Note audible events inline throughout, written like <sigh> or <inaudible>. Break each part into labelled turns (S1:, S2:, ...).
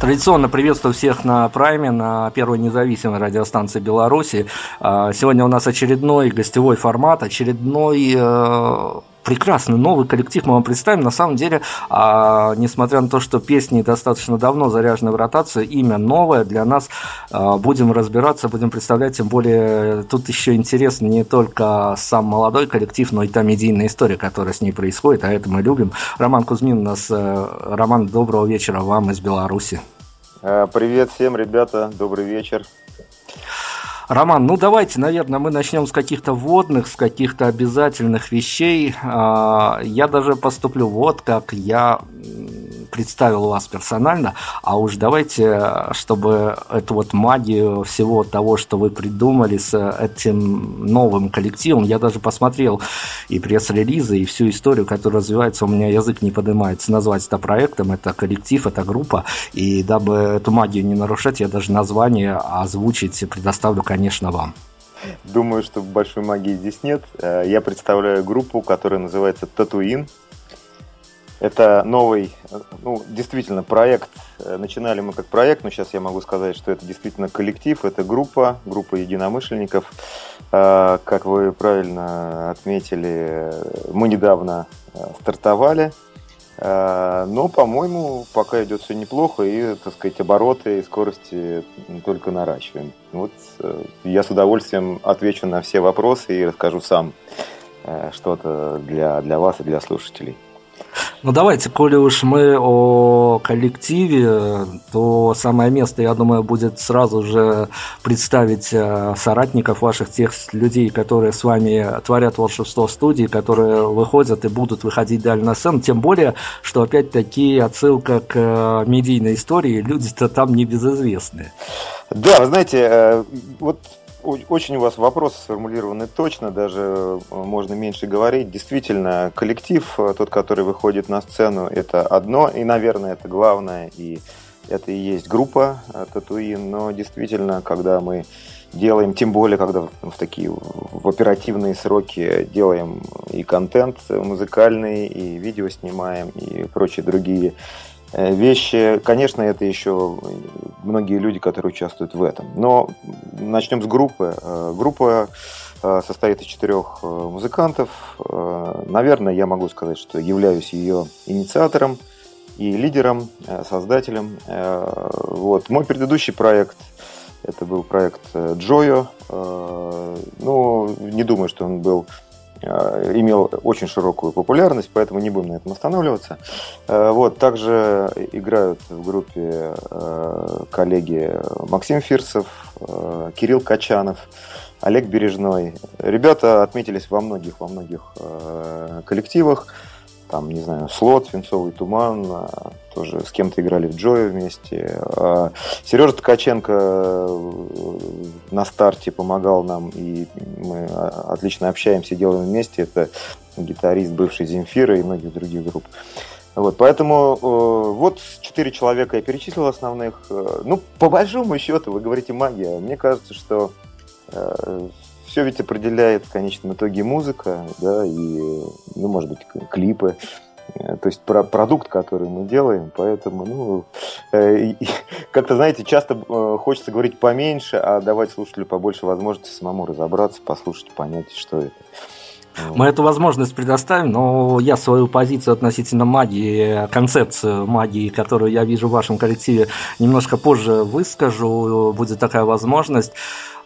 S1: Традиционно приветствую всех на Прайме, на первой независимой радиостанции Беларуси. А, сегодня у нас очередной гостевой формат, очередной э, прекрасный новый коллектив мы вам представим. На самом деле, а, несмотря на то, что песни достаточно давно заряжены в ротацию, имя новое для нас. А, будем разбираться, будем представлять. Тем более, тут еще интересно не только сам молодой коллектив, но и та медийная история, которая с ней происходит, а это мы любим. Роман Кузьмин у нас. Э, Роман, доброго вечера вам из Беларуси.
S2: Э, привет всем, ребята, добрый вечер.
S1: Роман, ну давайте, наверное, мы начнем с каких-то вводных, с каких-то обязательных вещей. А, я даже поступлю вот как я представил вас персонально, а уж давайте, чтобы эту вот магию всего того, что вы придумали с этим новым коллективом, я даже посмотрел и пресс-релизы, и всю историю, которая развивается, у меня язык не поднимается назвать это проектом, это коллектив, это группа, и дабы эту магию не нарушать, я даже название озвучить предоставлю, конечно, вам.
S2: Думаю, что большой магии здесь нет. Э, я представляю группу, которая называется «Татуин». Это новый, ну, действительно, проект. Начинали мы как проект, но сейчас я могу сказать, что это действительно коллектив, это группа, группа единомышленников. А, как вы правильно отметили, мы недавно а, стартовали, но, по-моему, пока идет все неплохо, и, так сказать, обороты и скорости только наращиваем. Вот э, я с удовольствием отвечу на все вопросы и расскажу сам э, что-то для, для вас и для слушателей.
S1: Ну давайте, коли уж мы о коллективе, то самое место, я думаю, будет сразу же представить соратников ваших, тех людей, которые с вами творят волшебство студии, которые выходят и будут выходить далее на сцену. Тем более, что опять-таки отсылка к э, медийной истории, люди-то там не безызвестные.
S2: Да, вы знаете, э, вот очень у вас вопросы сформулированы точно, даже э, можно меньше говорить. Действительно, коллектив, э, тот, который выходит на сцену, это одно, и, наверное, это главное, и это и есть группа э, Татуин, но действительно, когда мы делаем, тем более, когда в такие в оперативные сроки делаем и контент музыкальный, и видео снимаем, и прочие другие вещи. Конечно, это еще многие люди, которые участвуют в этом. Но начнем с группы. Э, группа э, состоит из четырех музыкантов. Наверное, я могу сказать, что являюсь ее инициатором и лидером, создателем. Вот. Мой предыдущий проект это был проект Джойо. Ну, не думаю, что он был Э, имел очень широкую популярность, поэтому не будем на этом останавливаться. Э, вот, также играют в группе э, коллеги Максим Фирсов, Кирилл Качанов, Олег Бережной. Ребята отметились во многих, во многих коллективах там, не знаю, Слот, Свинцовый туман, а, тоже с кем-то играли в Джое вместе. А, Сережа Ткаченко э, на старте помогал нам, и мы а, отлично общаемся, делаем вместе. Это гитарист бывший Земфира и многих других групп. Вот, поэтому э, вот четыре человека я перечислил основных. Э, ну, по большому счету, вы говорите магия. Мне кажется, что все ведь определяет в конечном итоге музыка, да, и, ну, может быть, клипы. Э, то есть про продукт, который мы делаем, поэтому, ну, э, как-то, знаете, часто э, хочется говорить поменьше, а давать слушателю побольше возможности самому разобраться, послушать, понять, что это.
S1: Мы эту возможность предоставим, но я свою позицию относительно магии, концепцию магии, которую я вижу в вашем коллективе, немножко позже выскажу, будет такая возможность.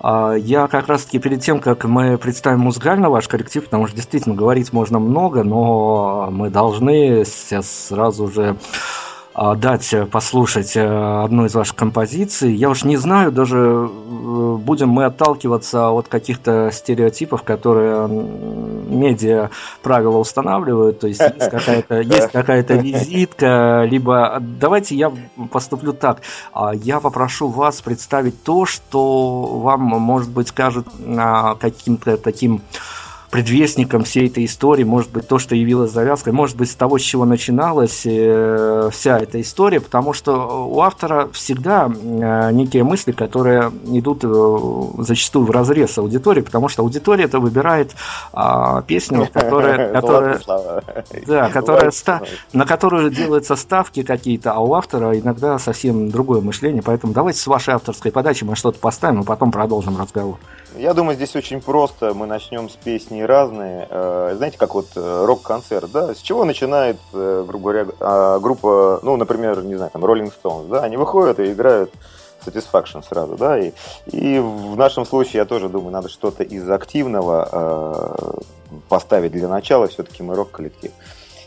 S1: А, я как раз-таки перед тем, как мы представим музыкально ваш коллектив, потому что действительно говорить можно много, но мы должны сейчас сразу же дать э, послушать э, одну из ваших композиций. Я уж не знаю, даже э, будем мы отталкиваться от каких-то стереотипов, которые медиа правила устанавливают, то есть есть какая-то <laughs> есть какая-то визитка, либо давайте я поступлю так. А, я попрошу вас представить то, что вам, может быть, кажется а, каким-то таким предвестником всей этой истории, может быть, то, что явилось завязкой, может быть, с того, с чего начиналась э, вся эта история, потому что у автора всегда э, некие мысли, которые идут э, зачастую в разрез аудитории, потому что аудитория это выбирает э, песню, <laughs> которая, которая, да, которая на которую делаются ставки какие-то, а у автора иногда совсем другое мышление, поэтому давайте с вашей авторской подачи мы что-то поставим, и потом продолжим разговор.
S2: Я думаю, здесь очень просто. Мы начнем с песни разные. Э, знаете, как вот э, рок-концерт, да? С чего начинает, э, грубо говоря, а, группа, ну, например, не знаю, там, Rolling Stones, да? Они выходят и играют Satisfaction сразу, да? И, и в нашем случае, я тоже думаю, надо что-то из активного поставить для начала. Все-таки мы рок-коллектив.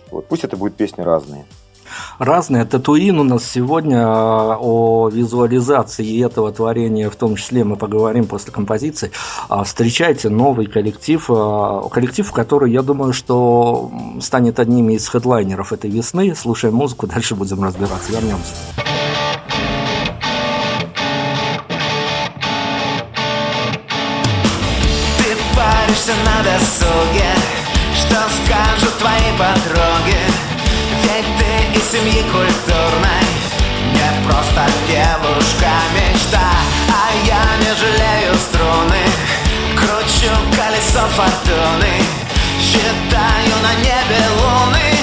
S2: Вот, пусть это будет песни разные
S1: разные. Татуин у нас сегодня а, о визуализации этого творения, в том числе мы поговорим после композиции. А, встречайте новый коллектив, а, коллектив, который, я думаю, что станет одним из хедлайнеров этой весны. Слушаем музыку, дальше будем разбираться. Вернемся.
S3: Ты паришься на семьи культурной. Не просто девушка мечта А я не жалею струны. Кручу колесо фортуны Считаю на небе луны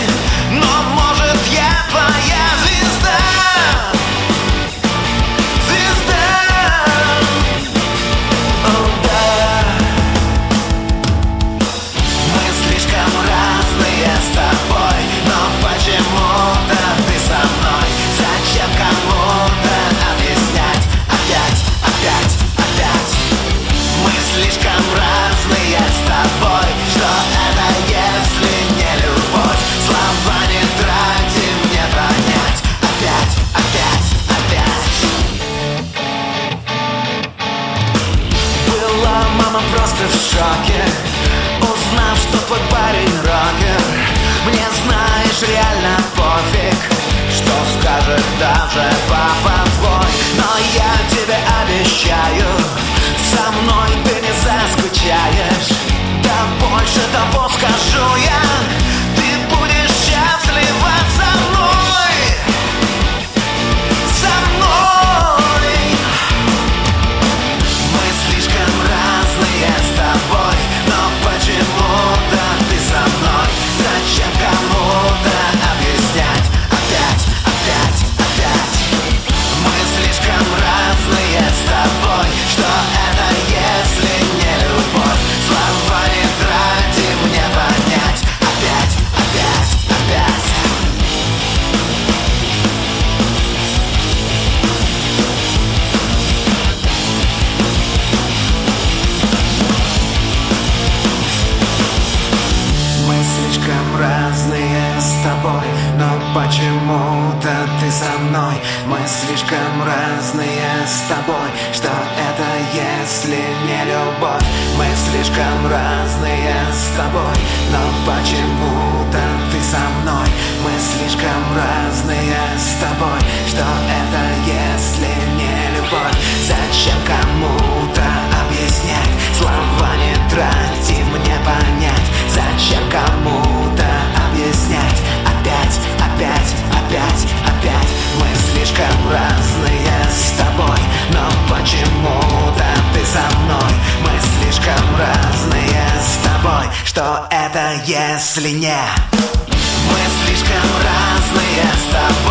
S3: если не. Мы слишком разные с тобой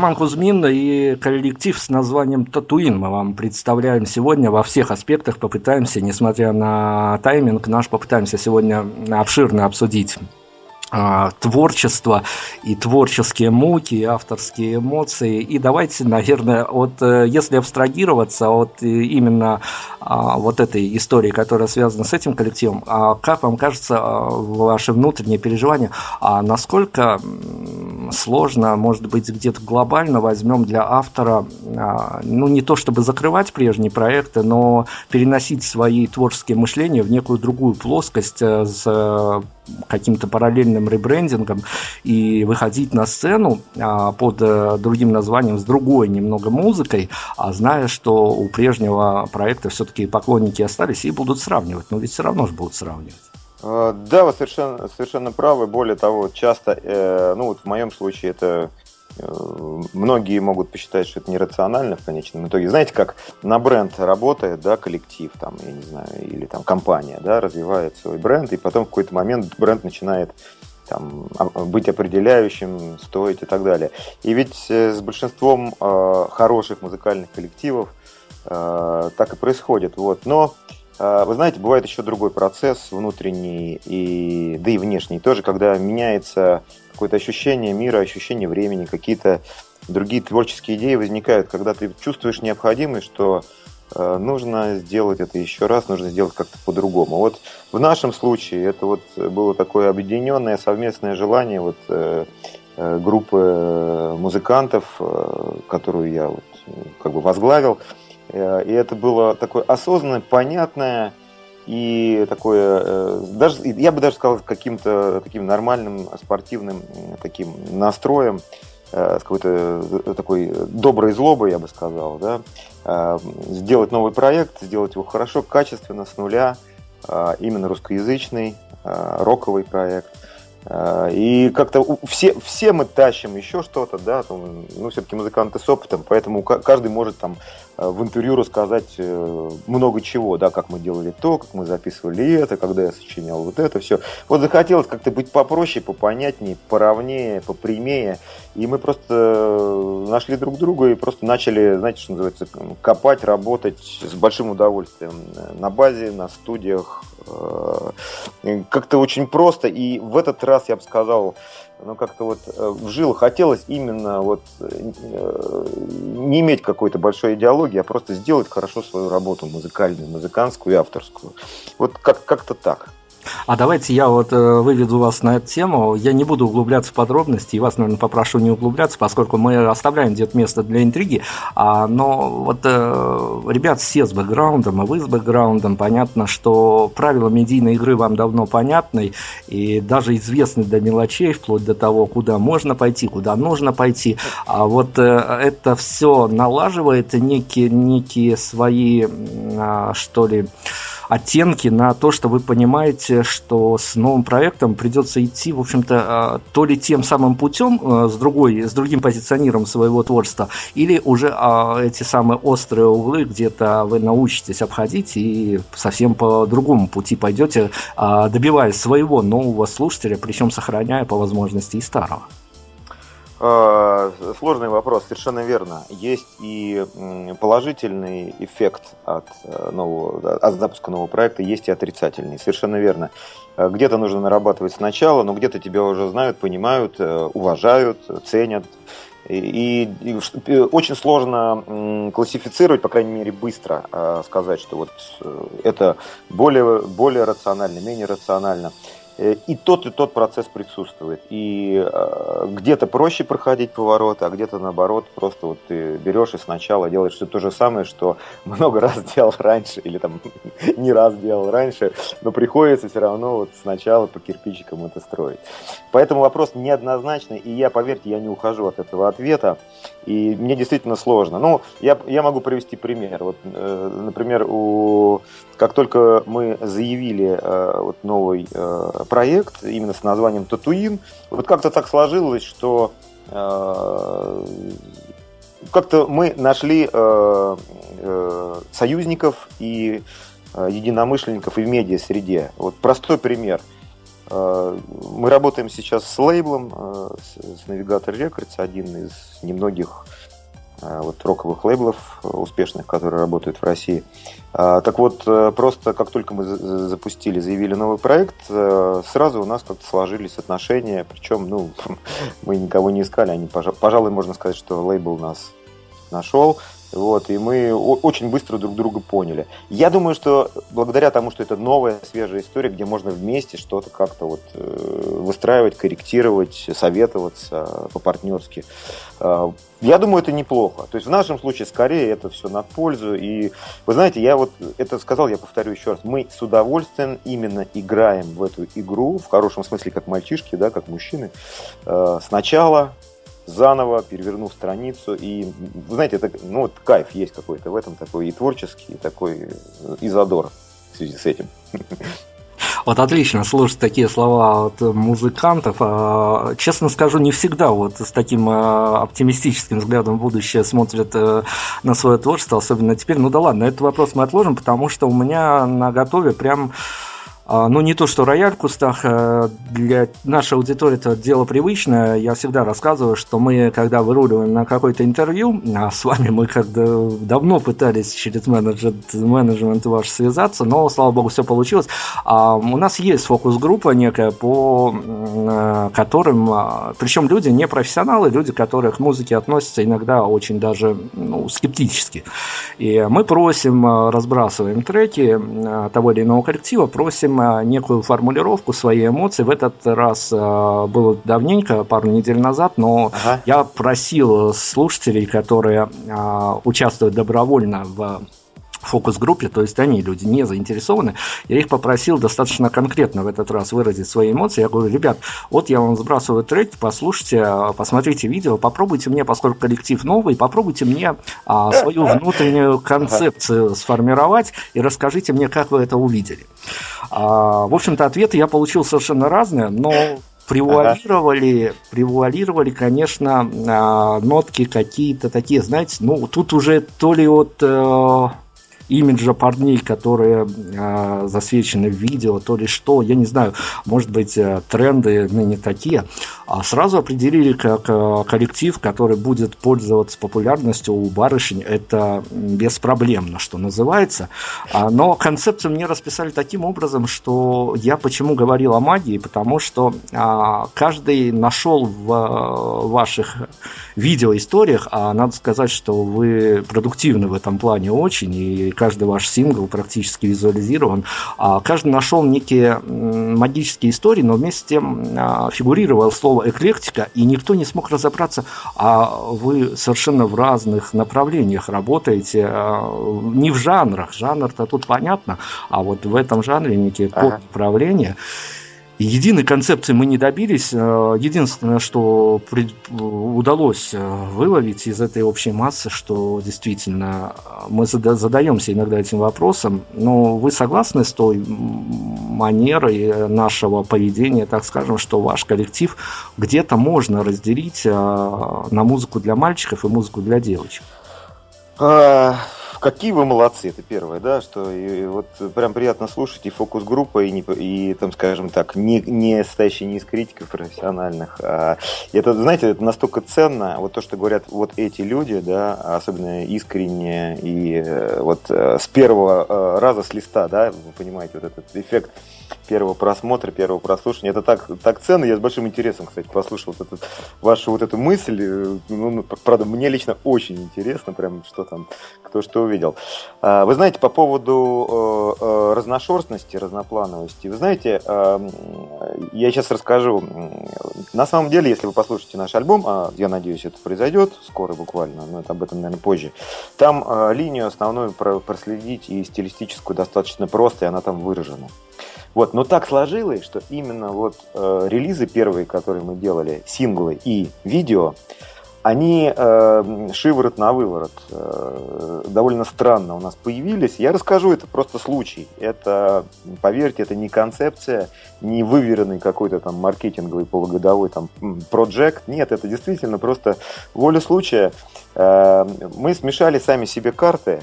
S1: Роман Кузьмин и коллектив с названием «Татуин» мы вам представляем сегодня во всех аспектах, попытаемся, несмотря на тайминг, наш попытаемся сегодня обширно обсудить творчество и творческие муки, и авторские эмоции. И давайте, наверное, вот э, если абстрагироваться от э, именно а, вот этой истории, которая связана с этим коллективом, а как вам кажется, ваши внутренние переживания, а насколько сложно, может быть, где-то глобально возьмем для автора, ну, не то чтобы закрывать прежние проекты, но переносить свои творческие мышления в некую другую плоскость э, с каким-то параллельным ребрендингом и выходить на сцену а, под а, другим названием, с другой немного музыкой, а зная, что у прежнего проекта все-таки поклонники остались и будут сравнивать. Но ведь все равно же будут сравнивать.
S2: А, да, вы совершенно, совершенно правы. Более того, часто, э, ну вот в моем случае это Э, многие могут посчитать, что это нерационально в конечном итоге. Знаете, как на бренд работает, да, коллектив, там, я не знаю, или там компания, да, развивает свой бренд, и потом в какой-то момент бренд начинает там, а, быть определяющим, стоить и так далее. И ведь э, с большинством э, хороших музыкальных коллективов э, так и происходит. Вот. Но э, вы знаете, бывает еще другой процесс внутренний и да и внешний тоже, когда меняется какое-то ощущение мира, ощущение времени, какие-то другие творческие идеи возникают, когда ты чувствуешь необходимость, что э, нужно сделать это еще раз, нужно сделать как-то по-другому. Вот в нашем случае это вот было такое объединенное совместное желание вот э, э, группы музыкантов, которую я вот, как бы возглавил, и это было такое осознанное, понятное и такое, э, даже, я бы даже сказал, каким-то таким нормальным спортивным таким настроем, э, с какой-то э, такой доброй злобой, я бы сказал, да, сделать новый проект, сделать его хорошо, качественно, с нуля, именно русскоязычный, роковый проект. И как-то все, все мы тащим еще что-то, да, ну, все-таки музыканты с опытом, поэтому каждый может там Э, в интервью рассказать э, много чего, да, как мы делали то, как мы записывали это, когда я сочинял вот это все. Вот захотелось как-то быть попроще, попонятнее, поровнее, попрямее, и мы просто э, нашли друг друга и просто начали, знаете, что называется, копать, работать с большим удовольствием на базе, на студиях, как-то очень просто, и в этот раз, я бы сказал, ну, как-то вот э, в жилах хотелось именно вот э, не иметь какой-то большой идеологии, а просто сделать хорошо свою работу музыкальную, музыкантскую и авторскую. Вот как- как-то так.
S1: А давайте я вот э, выведу вас на эту тему. Я не буду углубляться в подробности, и вас, наверное, попрошу не углубляться, поскольку мы оставляем где-то место для интриги. А, но вот э, ребят все с бэкграундом, и вы с бэкграундом, понятно, что правила медийной игры вам давно понятны, и даже известны до мелочей, вплоть до того, куда можно пойти, куда нужно пойти. А вот э, это все налаживает некие, некие свои, э, что ли, оттенки на то, что вы понимаете, что с новым проектом придется идти, в общем-то, а, то ли тем самым путем, а, с, другой, с другим позиционированием своего творчества, или уже а, эти самые острые углы где-то вы научитесь обходить и совсем по другому пути пойдете, добиваясь своего нового слушателя, причем сохраняя по возможности и старого.
S2: Э, сложный вопрос, совершенно верно. Есть и положительный эффект от, э, нового, от запуска нового проекта, есть и отрицательный, совершенно верно. Э, где-то нужно нарабатывать сначала, но где-то тебя уже знают, понимают, уважают, ценят. И, и, очень сложно классифицировать, по крайней мере, быстро сказать, что вот это более, более рационально, менее рационально. Э, и тот, и тот процесс присутствует. И э, где-то проще проходить повороты, а где-то наоборот, просто вот ты берешь и сначала делаешь все то же самое, что <laughs> много раз делал раньше, или там <laughs> не раз делал раньше, но приходится все равно вот сначала по кирпичикам это строить. Поэтому вопрос неоднозначный, и я, поверьте, я не ухожу от этого ответа, и мне действительно сложно. Ну, я, я могу привести пример. Вот, э, например, у, как только мы заявили э, вот новый э, проект именно с названием Татуин. Вот как-то так сложилось, что э, как-то мы нашли э, э, союзников и э, единомышленников и в медиа-среде. Вот простой пример. Мы работаем сейчас с лейблом, с Navigator Records, один из немногих вот роковых лейблов успешных, которые работают в России. Так вот, просто как только мы запустили, заявили новый проект, сразу у нас как-то сложились отношения, причем, ну, <laughs> мы никого не искали, они, пожалуй, можно сказать, что лейбл нас нашел, вот, и мы очень быстро друг друга поняли. Я думаю, что благодаря тому, что это новая, свежая история, где можно вместе что-то как-то вот э, выстраивать, корректировать, советоваться по-партнерски, э, я думаю, это неплохо. То есть в нашем случае скорее это все на пользу. И вы знаете, я вот это сказал, я повторю еще раз. Мы с удовольствием именно играем в эту игру, в хорошем смысле, как мальчишки, да, как мужчины. Э, сначала заново, перевернув страницу. И, вы знаете, это, ну, вот кайф есть какой-то в этом, такой и творческий, и такой э, и задор в связи с этим. <laughs>
S1: Вот отлично слушать такие слова от музыкантов. А, честно скажу, не всегда вот с таким а, оптимистическим взглядом будущее смотрят э, на свое творчество, особенно теперь. Ну да ладно, этот вопрос мы отложим, потому что у меня на готове прям ну, не то, что рояль в кустах, э, для нашей аудитории это дело привычное. Я всегда рассказываю, что мы, когда выруливаем на какое-то интервью, а с вами мы как-то давно пытались через менеджмент, менеджмент ваш связаться, но, слава богу, все получилось. А у нас есть фокус-группа некая, по э, которым, а, причем люди не профессионалы, люди, которые к музыке относятся иногда очень даже ну, скептически. И мы просим, разбрасываем треки того или иного коллектива, просим некую формулировку своей эмоций. В этот раз э, было давненько, пару недель назад, но ага. я просил слушателей, которые э, участвуют добровольно в фокус-группе, то есть они люди не заинтересованы, я их попросил достаточно конкретно в этот раз выразить свои эмоции. Я говорю, ребят, вот я вам сбрасываю трек, послушайте, посмотрите видео, попробуйте мне, поскольку коллектив новый, попробуйте мне а, свою внутреннюю концепцию сформировать и расскажите мне, как вы это увидели. А, в общем-то, ответы я получил совершенно разные, но превуалировали, ага. превуалировали, конечно, а, нотки какие-то такие, знаете, ну, тут уже то ли от э, имиджа парней, которые э, засвечены в видео, то ли что, я не знаю, может быть, э, тренды ныне такие, а сразу определили как коллектив, который будет пользоваться популярностью у барышень, это беспроблемно, что называется. А, но концепцию мне расписали таким образом, что я почему говорил о магии, потому что а, каждый нашел в э, ваших видеоисториях, а надо сказать, что вы продуктивны в этом плане очень, и каждый ваш сингл практически визуализирован. А каждый нашел некие магические истории, но вместе с тем а, фигурировало слово эклектика, и никто не смог разобраться, а вы совершенно в разных направлениях работаете, а, не в жанрах, жанр-то тут понятно, а вот в этом жанре некие код направления. Единой концепции мы не добились. Э, единственное, что удалось э, выловить из этой общей массы, что действительно э, мы задаемся иногда этим вопросом, но вы согласны с той манерой нашего поведения, так скажем, что ваш коллектив где-то можно разделить на музыку для мальчиков и музыку для девочек?
S2: Какие вы молодцы, это первое, да, что и, и вот прям приятно слушать и фокус-группа, и, не, и там, скажем так, не, не стоящие не из критиков профессиональных. А, это, знаете, это настолько ценно, вот то, что говорят вот эти люди, да, особенно искренне и э, вот э, с первого э, раза с листа, да, вы понимаете, вот этот эффект первого просмотра, первого прослушивания. Это так, так ценно. Я с большим интересом, кстати, послушал вот этот, вашу вот эту мысль. Ну, ну, правда, мне лично очень интересно, прям что там, кто что увидел. А, вы знаете, по поводу э, э, разношерстности, разноплановости, вы знаете, э, я сейчас расскажу. На самом деле, если вы послушаете наш альбом, а я надеюсь, это произойдет скоро буквально, но это об этом, наверное, позже, там линию основную проследить и стилистическую достаточно просто, и она там выражена. Вот, но так сложилось, что именно вот э, релизы первые, которые мы делали, синглы и видео, они э, шиворот на выворот э, довольно странно у нас появились. Я расскажу, это просто случай. Это, поверьте, это не концепция, не выверенный какой-то там маркетинговый полугодовой там проект. Нет, это действительно просто воля случая. Э, мы смешали сами себе карты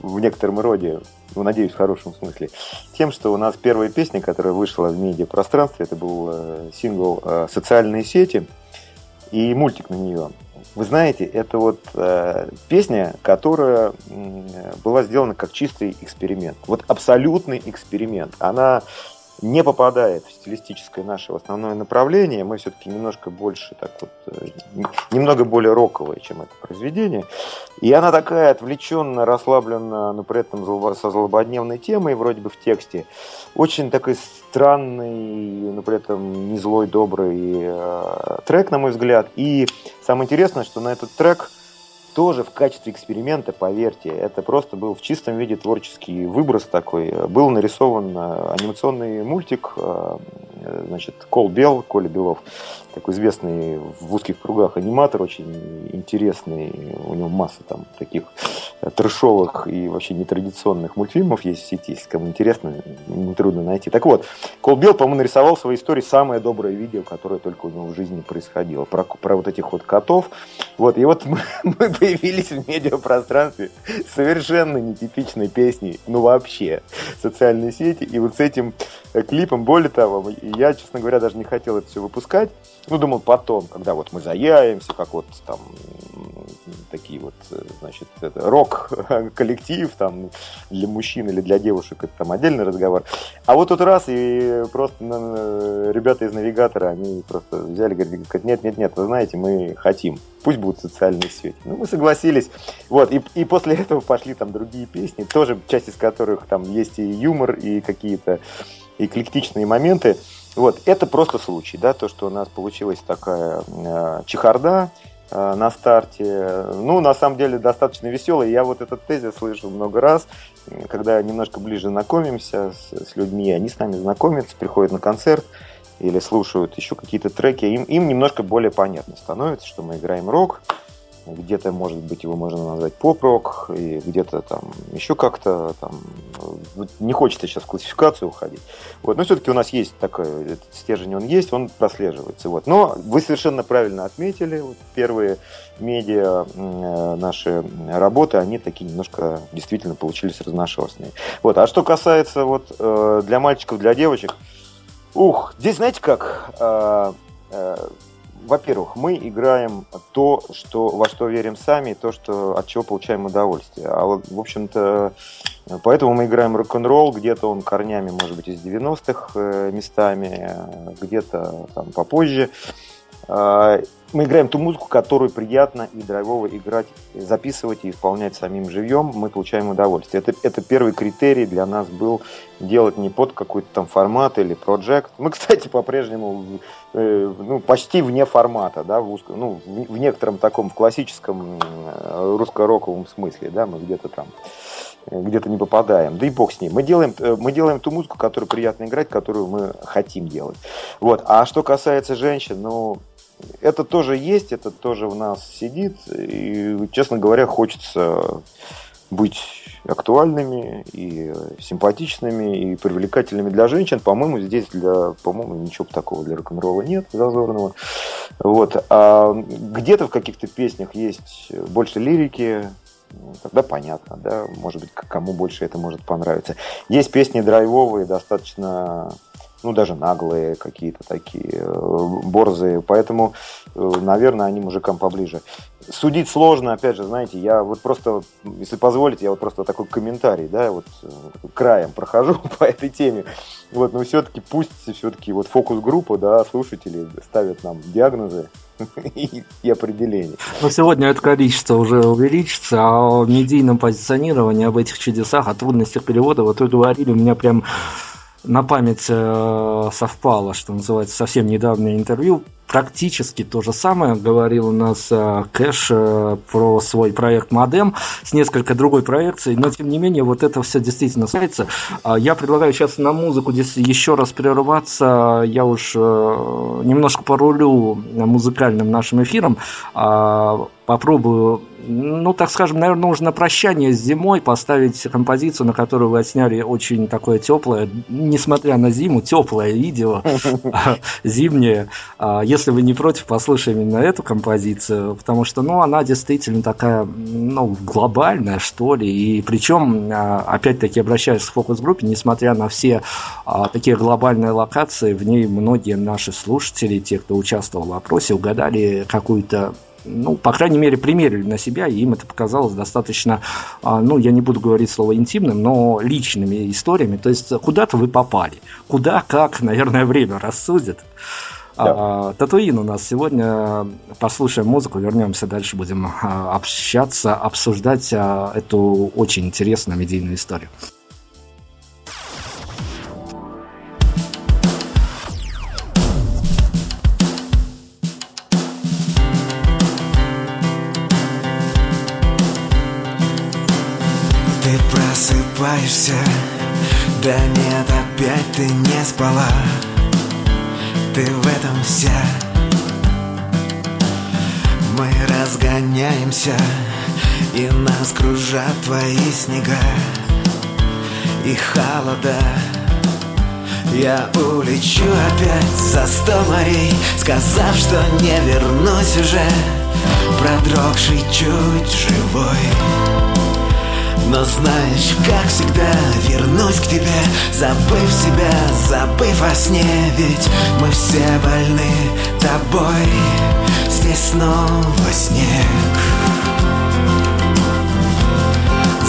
S2: в некотором роде, ну, надеюсь, в хорошем смысле, тем, что у нас первая песня, которая вышла в медиапространстве, это был э, сингл э, «Социальные сети» и мультик на нее. Вы знаете, это вот э, песня, которая э, была сделана как чистый эксперимент. Вот абсолютный эксперимент. Она не попадает в стилистическое наше основное направление. Мы все-таки немножко больше, так вот, э, немного более роковые, чем это произведение. И она такая отвлеченная, расслабленная, но при этом со злободневной темой, вроде бы в тексте. Очень такой странный, но при этом не злой, добрый э, трек, на мой взгляд. И самое интересное, что на этот трек тоже в качестве эксперимента, поверьте, это просто был в чистом виде творческий выброс такой. Был нарисован э, анимационный мультик, э, значит, Кол Бел, Коля Белов, такой известный в узких кругах аниматор, очень интересный, у него масса там таких трешовых и вообще нетрадиционных мультфильмов есть в сети, если кому интересно, нетрудно найти. Так вот, Кол Бел, по-моему, нарисовал в своей истории самое доброе видео, которое только у него в жизни происходило, про, про вот этих вот котов. Вот, и вот <laughs> мы, мы появились в медиапространстве совершенно нетипичной песней, ну вообще, социальные сети, и вот с этим клипом, более того, я, честно говоря, даже не хотел это все выпускать, ну, думал потом, когда вот мы заяемся, как вот там такие вот, значит, рок-коллектив там для мужчин или для девушек, это там отдельный разговор. А вот тут раз, и просто ну, ребята из навигатора, они просто взяли, говорят, нет, нет, нет, вы знаете, мы хотим, пусть будут социальные сети. Ну, мы согласились. Вот, и, и после этого пошли там другие песни, тоже часть из которых там есть и юмор, и какие-то эклектичные моменты. Вот, это просто случай, да, то, что у нас получилась такая э, чехарда э, на старте. Ну, на самом деле, достаточно веселый. Я вот этот тезис слышу много раз, когда немножко ближе знакомимся с, с людьми, они с нами знакомятся, приходят на концерт или слушают еще какие-то треки, им, им немножко более понятно становится, что мы играем рок, где-то, может быть, его можно назвать поп-рок, и где-то там еще как-то там, не хочется сейчас в классификацию уходить. Вот, но все-таки у нас есть такой этот стержень, он есть, он прослеживается. Вот. Но вы совершенно правильно отметили, вот, первые медиа э, наши работы, они такие немножко действительно получились разношерстные. Вот. А что касается вот э, для мальчиков, для девочек, ух, здесь знаете как, э, во-первых, мы играем то, что, во что верим сами, то, что, от чего получаем удовольствие. А вот, в общем-то, поэтому мы играем рок-н-ролл, где-то он корнями, может быть, из 90-х э, местами, где-то там попозже. Мы играем ту музыку, которую приятно и драйвово играть, записывать и исполнять самим живьем, мы получаем удовольствие. Это, это первый критерий для нас был делать не под какой-то там формат или проект. Мы, <laughs> кстати, по-прежнему э, ну, почти вне формата, да, в, узком, ну, в, в некотором таком в классическом э, русско-роковом смысле, да, мы где-то там где-то не попадаем. Да и бог с ним. Мы делаем, э, мы делаем ту музыку, которую приятно играть, которую мы хотим делать. Вот. А что касается женщин, ну, это тоже есть, это тоже в нас сидит. И, честно говоря, хочется быть актуальными и симпатичными и привлекательными для женщин. По-моему, здесь для, по-моему, ничего такого для рок-н-ролла нет зазорного. Вот. А где-то в каких-то песнях есть больше лирики, тогда понятно, да, может быть, кому больше это может понравиться. Есть песни драйвовые, достаточно ну, даже наглые какие-то такие, э, борзые, поэтому, э, наверное, они мужикам поближе. Судить сложно, опять же, знаете, я вот просто, если позволите, я вот просто такой комментарий, да, вот э, краем прохожу <laughs> по этой теме, вот, но все-таки пусть все-таки вот фокус-группа, да, слушатели ставят нам диагнозы, <laughs> и, определений.
S1: Но сегодня это количество уже увеличится, а о медийном позиционировании, об этих чудесах, о трудностях перевода, вот вы говорили, у меня прям на память э, совпало, что называется, совсем недавнее интервью. Практически то же самое говорил у нас э, Кэш э, про свой проект Модем с несколько другой проекцией, но тем не менее вот это все действительно касается. Э, я предлагаю сейчас на музыку здесь еще раз прерваться. Я уж э, немножко порулю музыкальным нашим эфиром. Э, попробую ну, так скажем, наверное, нужно на прощание с зимой поставить композицию, на которую вы отсняли очень такое теплое, несмотря на зиму, теплое видео <laughs> <laughs> зимнее. А, если вы не против, послушаем именно эту композицию, потому что, ну, она действительно такая, ну, глобальная, что ли, и причем, а, опять-таки, обращаясь к фокус-группе, несмотря на все а, такие глобальные локации, в ней многие наши слушатели, те, кто участвовал в опросе, угадали какую-то ну, по крайней мере, примерили на себя, и им это показалось достаточно, а, ну, я не буду говорить слово интимным, но личными историями. То есть куда-то вы попали. Куда, как, наверное, время рассудит. Да. А, Татуин у нас сегодня. Послушаем музыку, вернемся дальше, будем а, общаться, обсуждать эту очень интересную медийную историю.
S3: Просыпаешься? Да нет, опять ты не спала. Ты в этом вся. Мы разгоняемся И нас кружат твои снега И холода. Я улечу опять за сто морей Сказав, что не вернусь уже Продрогший чуть живой но знаешь, как всегда вернусь к тебе Забыв себя, забыв о сне. Ведь мы все больны тобой Здесь снова снег.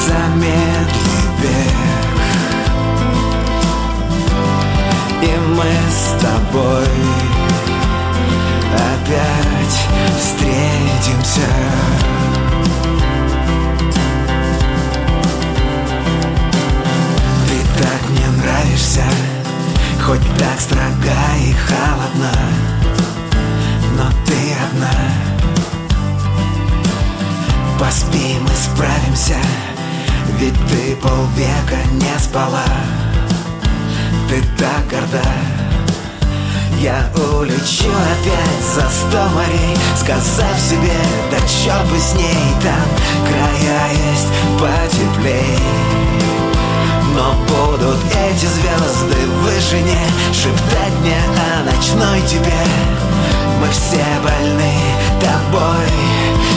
S3: Замедли бег. И мы с тобой Опять встретимся нравишься Хоть так строга и холодна Но ты одна. Поспи, мы справимся Ведь ты полвека не спала. Ты так горда. Я улечу опять за сто морей Сказав себе, да черт бы с ней Там края есть потеплей но будут эти звезды в вышине. Шептать мне о ночной тебе. Мы все больны тобой.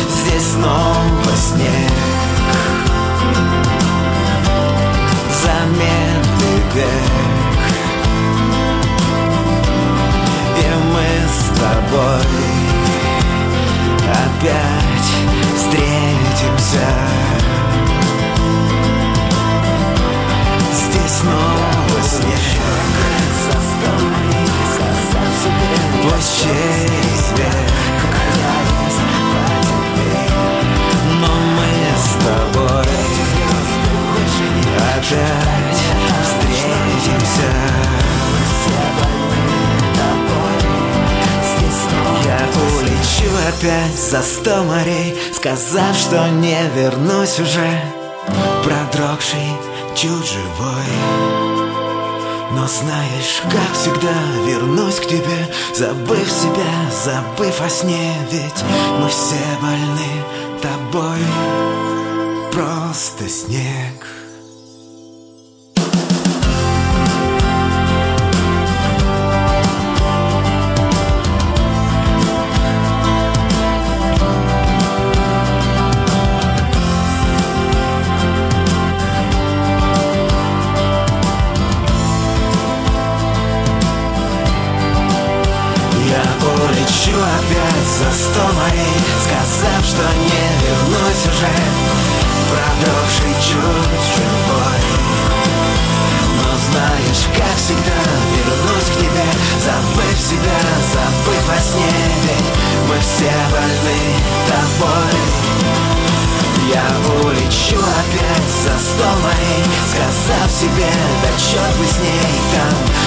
S3: Здесь снова снег Замедленный век. И мы с тобой Опять встретимся снова снег Плащей Но мы с тобой Опять встретимся. Я улечу опять за сто морей Сказав, что не вернусь уже. Продрогший живой. Но знаешь, как всегда вернусь к тебе Забыв себя, забыв о сне. Ведь мы все больны тобой. Просто снег
S1: Записав себе отчет, бы с ней там.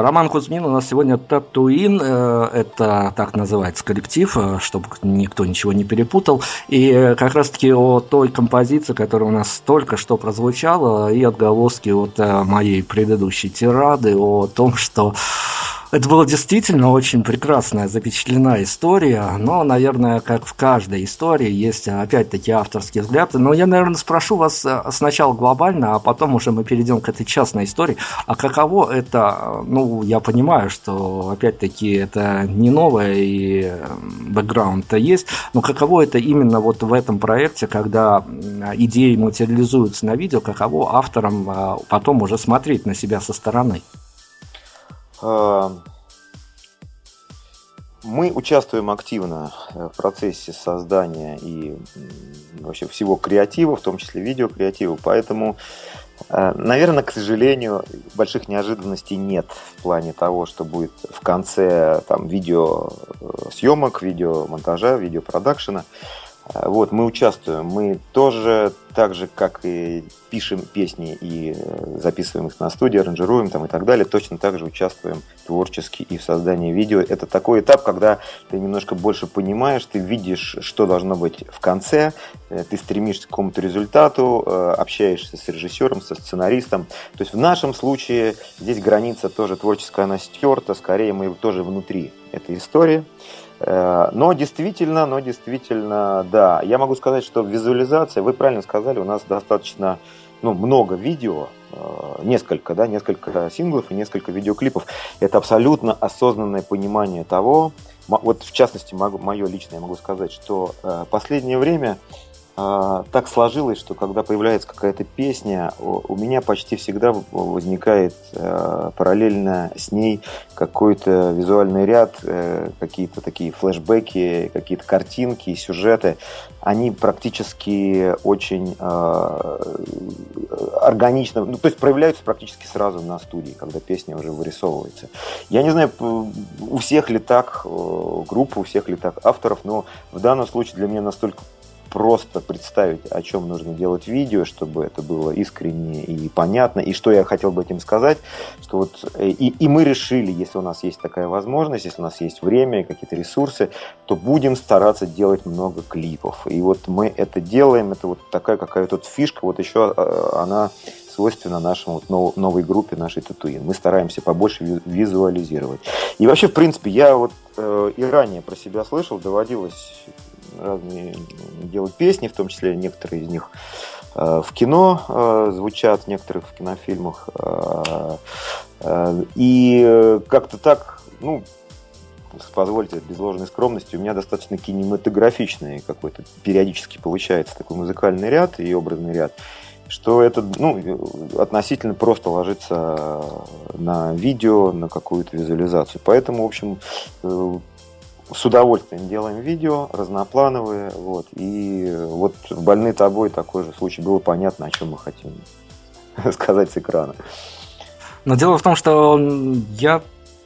S1: Роман Кузьмин у нас сегодня Татуин, э, это так называется коллектив, э, чтобы никто ничего не перепутал. И э, как раз-таки о той композиции, которая у нас только что прозвучала, и отголоски от моей предыдущей тирады о том, что это была действительно очень прекрасная, запечатлена история, но, наверное, как в каждой истории, есть опять-таки авторские взгляды. Но я, наверное, спрошу вас э, сначала глобально, а потом уже мы перейдем к этой частной истории. А каково это, ну, я понимаю, что, опять-таки, это не новое, и бэкграунд-то есть, но каково это именно вот в этом проекте, когда идеи материализуются на видео, каково авторам э, потом уже смотреть на себя со стороны?
S2: Эм, мы участвуем активно э, в процессе создания и вообще всего креатива, в том числе видеокреатива, поэтому, э, наверное, к сожалению, больших неожиданностей нет в плане того, что будет в конце там, видеосъемок, видеомонтажа, видеопродакшена. Э, вот, мы участвуем. Мы тоже, так же, как и пишем песни и э, записываем их на студии, аранжируем там и так далее, точно так же участвуем творчески и в создании видео. Это такой этап, когда ты немножко больше понимаешь, ты видишь, что должно быть в конце, э, ты стремишься к какому-то результату, общаешься с режиссером, со сценаристом. То есть в нашем случае здесь граница тоже творческая, она стерта, скорее мы тоже внутри этой истории. Э, но действительно, но действительно, да, я могу сказать, что визуализация, вы правильно сказали, у нас достаточно ну, много видео, э, несколько, да, несколько синглов и несколько видеоклипов. Это абсолютно осознанное понимание того, вот в частности, мое личное я могу сказать, что э, последнее время так сложилось, что когда появляется какая-то песня, у меня почти всегда возникает э, параллельно с ней какой-то визуальный ряд, э, какие-то такие флешбеки, какие-то картинки, сюжеты. Они практически очень э, органично, ну, то есть проявляются практически сразу на студии, когда песня уже вырисовывается. Я не знаю, у всех ли так группа, у всех ли так авторов, но в данном случае для меня настолько просто представить, о чем нужно делать видео, чтобы это было искренне и понятно. И что я хотел бы этим сказать, что вот э, и, и мы решили, если у нас есть такая возможность, если у нас есть время, какие-то ресурсы, то будем стараться делать много клипов. И вот мы это делаем, это вот такая какая-то вот фишка, вот еще э, она свойственно нашему вот новой группе, нашей татуин. Мы стараемся побольше визуализировать. И вообще, в принципе, я вот э, и ранее про себя слышал, доводилось разные делают песни, в том числе некоторые из них э, в кино э, звучат, некоторых в кинофильмах. Э, и как-то так, ну, позвольте, без ложной скромности, у меня достаточно кинематографичный какой-то периодически получается такой музыкальный ряд и образный ряд, что это ну, относительно просто ложится на видео, на какую-то визуализацию. Поэтому, в общем, с удовольствием делаем видео разноплановые, вот, и вот в «Больны тобой» такой же случай, было понятно, о чем мы хотим <laughs> сказать с экрана.
S1: Но дело в том, что я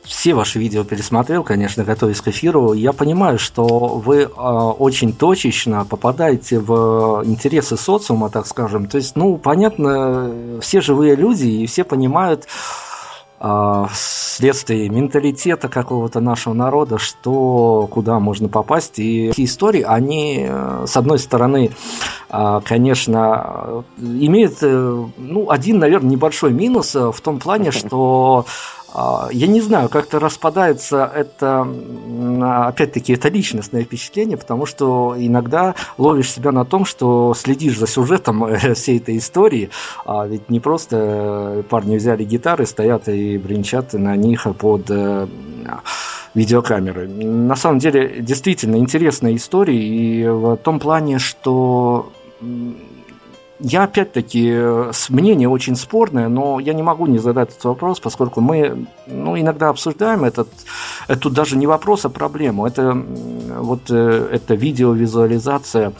S1: все ваши видео пересмотрел, конечно, готовясь к эфиру. Я понимаю, что вы э, очень точечно попадаете в интересы социума, так скажем. То есть, ну, понятно, все живые люди и все понимают, вследствие менталитета какого-то нашего народа, что куда можно попасть. И эти истории, они, э, с одной стороны, а, конечно, имеют э, ну, один, наверное, небольшой минус в том плане, <laughs> что а, я не знаю, как-то распадается это, опять-таки, это личностное впечатление, потому что иногда ловишь себя на том, что следишь за сюжетом э, <laughs> всей этой истории, а ведь не просто парни взяли гитары, стоят и бренчат на них под э, видеокамеры. На самом деле, действительно интересная история, и в том плане, что я опять-таки, э, мнение очень спорное, но я не могу не задать этот вопрос, поскольку мы ну, иногда обсуждаем этот, это даже не вопрос, а проблему. Это вот э, эта видеовизуализация,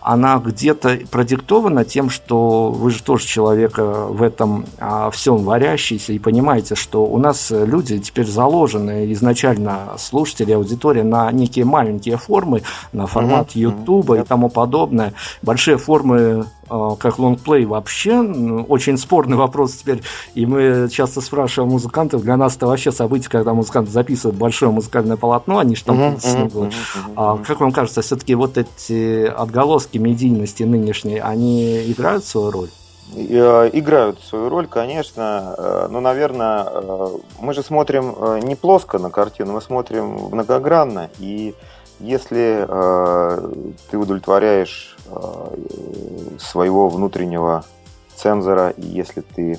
S1: она где-то продиктована тем, что вы же тоже человек в этом а, всем варящийся и понимаете, что у нас люди теперь заложены изначально слушатели, аудитория на некие маленькие формы, на формат YouTube mm-hmm. и тому подобное. Большие формы как лонгплей вообще очень спорный <laughs> вопрос теперь. И мы часто спрашиваем музыкантов, для нас это вообще событие, когда музыкант записывает большое музыкальное полотно, они же там uh-huh, uh-huh, uh-huh, а, Как вам кажется, все-таки вот эти отголоски медийности нынешней, они играют свою роль?
S2: Э, играют свою роль, конечно. Э, но, наверное, э, мы же смотрим не плоско на картину, мы смотрим многогранно. И если ты удовлетворяешь своего внутреннего цензора, и если ты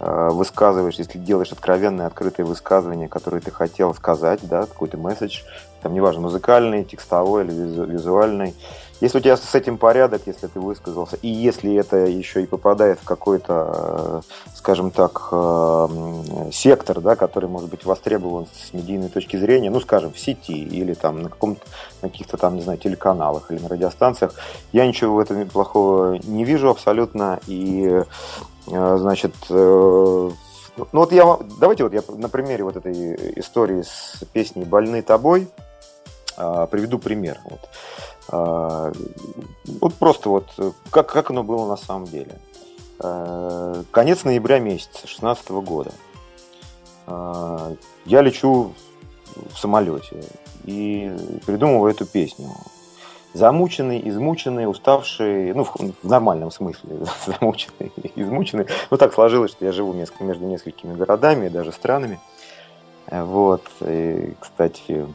S2: высказываешь, если делаешь откровенные, открытые высказывания, которые ты хотел сказать, да, какой-то месседж, там неважно, музыкальный, текстовой или визуальный, если у тебя с этим порядок, если ты высказался, и если это еще и попадает в какой-то, э, скажем так, э, сектор, да, который может быть востребован с медийной точки зрения, ну, скажем, в сети или там на каком-то, на каких-то там, не знаю, телеканалах или на радиостанциях, я ничего в этом плохого не вижу абсолютно, и, э, значит, ну вот я, давайте вот я на примере вот этой истории с песней «Больны тобой» приведу пример. Вот. А, вот просто вот, как, как оно было на самом деле. А, конец ноября месяца 2016 года. А, я лечу в самолете и придумываю эту песню. Замученный, измученный, уставший, ну, в, нормальном смысле, <laughs> замученный, измученный. Ну, так сложилось, что я живу между несколькими городами, даже странами. Вот, и, кстати,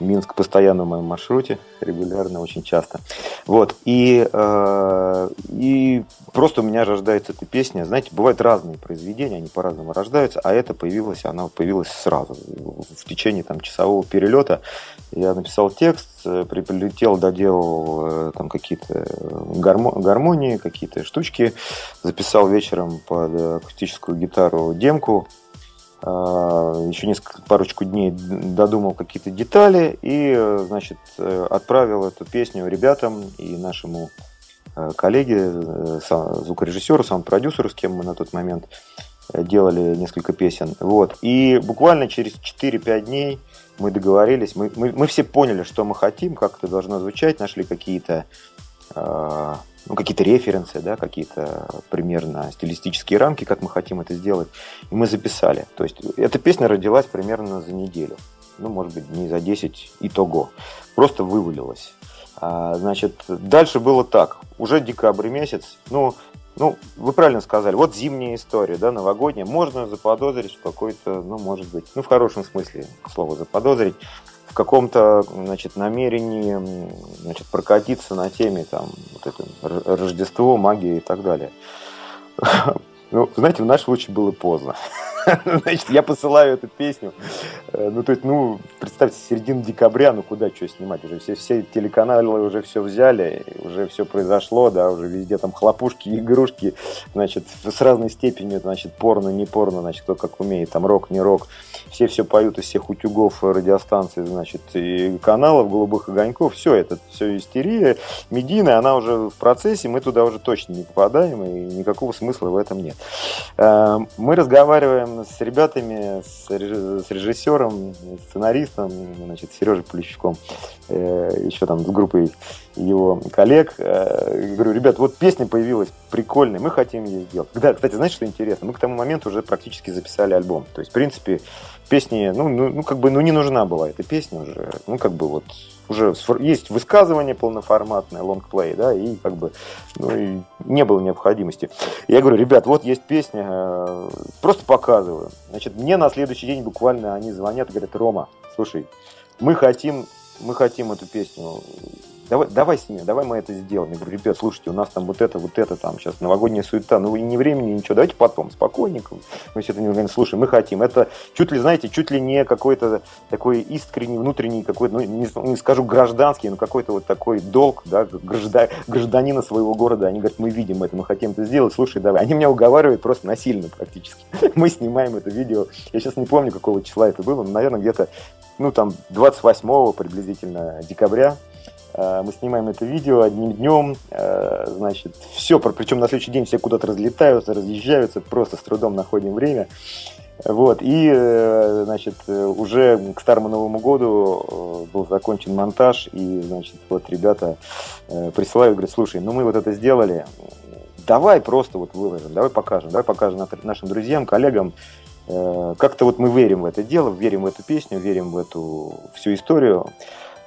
S2: Минск постоянно в моем маршруте, регулярно, очень часто. Вот, и, э, и просто у меня рождается эта песня. Знаете, бывают разные произведения, они по-разному рождаются, а это появилось, она появилась сразу, в течение там часового перелета. Я написал текст, э, прилетел, доделал э, там какие-то гармонии, какие-то штучки, записал вечером под акустическую гитару демку, еще несколько парочку дней додумал какие-то детали и, значит, отправил эту песню ребятам и нашему э, коллеге, э, звукорежиссеру, сам продюсеру, с кем мы на тот момент э, делали несколько песен. Вот. И буквально через 4-5 дней мы договорились, мы, мы, мы все поняли, что мы хотим, как это должно звучать, нашли какие-то а, ну, какие-то референсы, да, какие-то примерно стилистические рамки, как мы хотим это сделать. И мы записали. То есть эта песня родилась примерно за неделю. Ну, может быть, не за 10 итого. Просто вывалилась. А, значит, дальше было так. Уже декабрь месяц. Ну, ну, вы правильно сказали. Вот зимняя история, да, новогодняя. Можно заподозрить какой-то, ну, может быть, ну, в хорошем смысле слова заподозрить, в каком-то значит, намерении значит, прокатиться на теме там, вот это, Рождество, магия и так далее. <laughs> Ну, знаете, в нашем случае было поздно. <laughs> Значит, я посылаю эту песню. Э, ну, то есть, ну, представьте, середина декабря, ну, куда что снимать? Уже все, все телеканалы уже все взяли, уже все произошло, да, уже везде там хлопушки, игрушки, значит, с разной степенью, значит, порно, не порно, значит, кто как умеет, там, рок, не рок. Все все поют из всех утюгов радиостанций, значит, и каналов, голубых огоньков, все это, все истерия медийная, она уже в процессе, мы туда уже точно не попадаем, и никакого смысла в этом нет. Э, мы разговариваем с ребятами, с, режиссером, сценаристом, значит, Сережей Полищуком, э, еще там с группой его коллег. Э, говорю, ребят, вот песня появилась прикольная, мы хотим ее сделать. Да, кстати, знаете, что интересно? Мы к тому моменту уже практически записали альбом. То есть, в принципе, песни, ну, ну, ну как бы, ну, не нужна была эта песня уже. Ну, как бы вот уже есть высказывание полноформатное, лонгплей, да, и как бы ну, и не было необходимости. Я говорю, ребят, вот есть песня, э, просто показываю. Значит, мне на следующий день буквально они звонят и говорят, Рома, слушай, мы хотим, мы хотим эту песню давай, давай с ним, давай мы это сделаем. Я говорю, ребят, слушайте, у нас там вот это, вот это, там сейчас новогодняя суета, ну и не времени, ничего, давайте потом, спокойненько. Мы все это не говорим, слушай, мы хотим. Это чуть ли, знаете, чуть ли не какой-то такой искренний, внутренний, какой-то, ну не, не скажу гражданский, но какой-то вот такой долг, да, граждан, гражданина своего города. Они говорят, мы видим это, мы хотим это сделать, слушай, давай. Они меня уговаривают просто насильно практически. <laughs> Мы снимаем это видео. Я сейчас не помню, какого числа это было, но, наверное, где-то ну, там, 28 приблизительно декабря мы снимаем это видео одним днем, э, значит, все, причем на следующий день все куда-то разлетаются, разъезжаются, просто с трудом находим время. Вот, и, э, значит, уже к Старому Новому году был закончен монтаж, и, значит, вот ребята присылают, говорят, слушай, ну мы вот это сделали, давай просто вот выложим, давай покажем, давай покажем нашим друзьям, коллегам, как-то вот мы верим в это дело, верим в эту песню, верим в эту всю историю,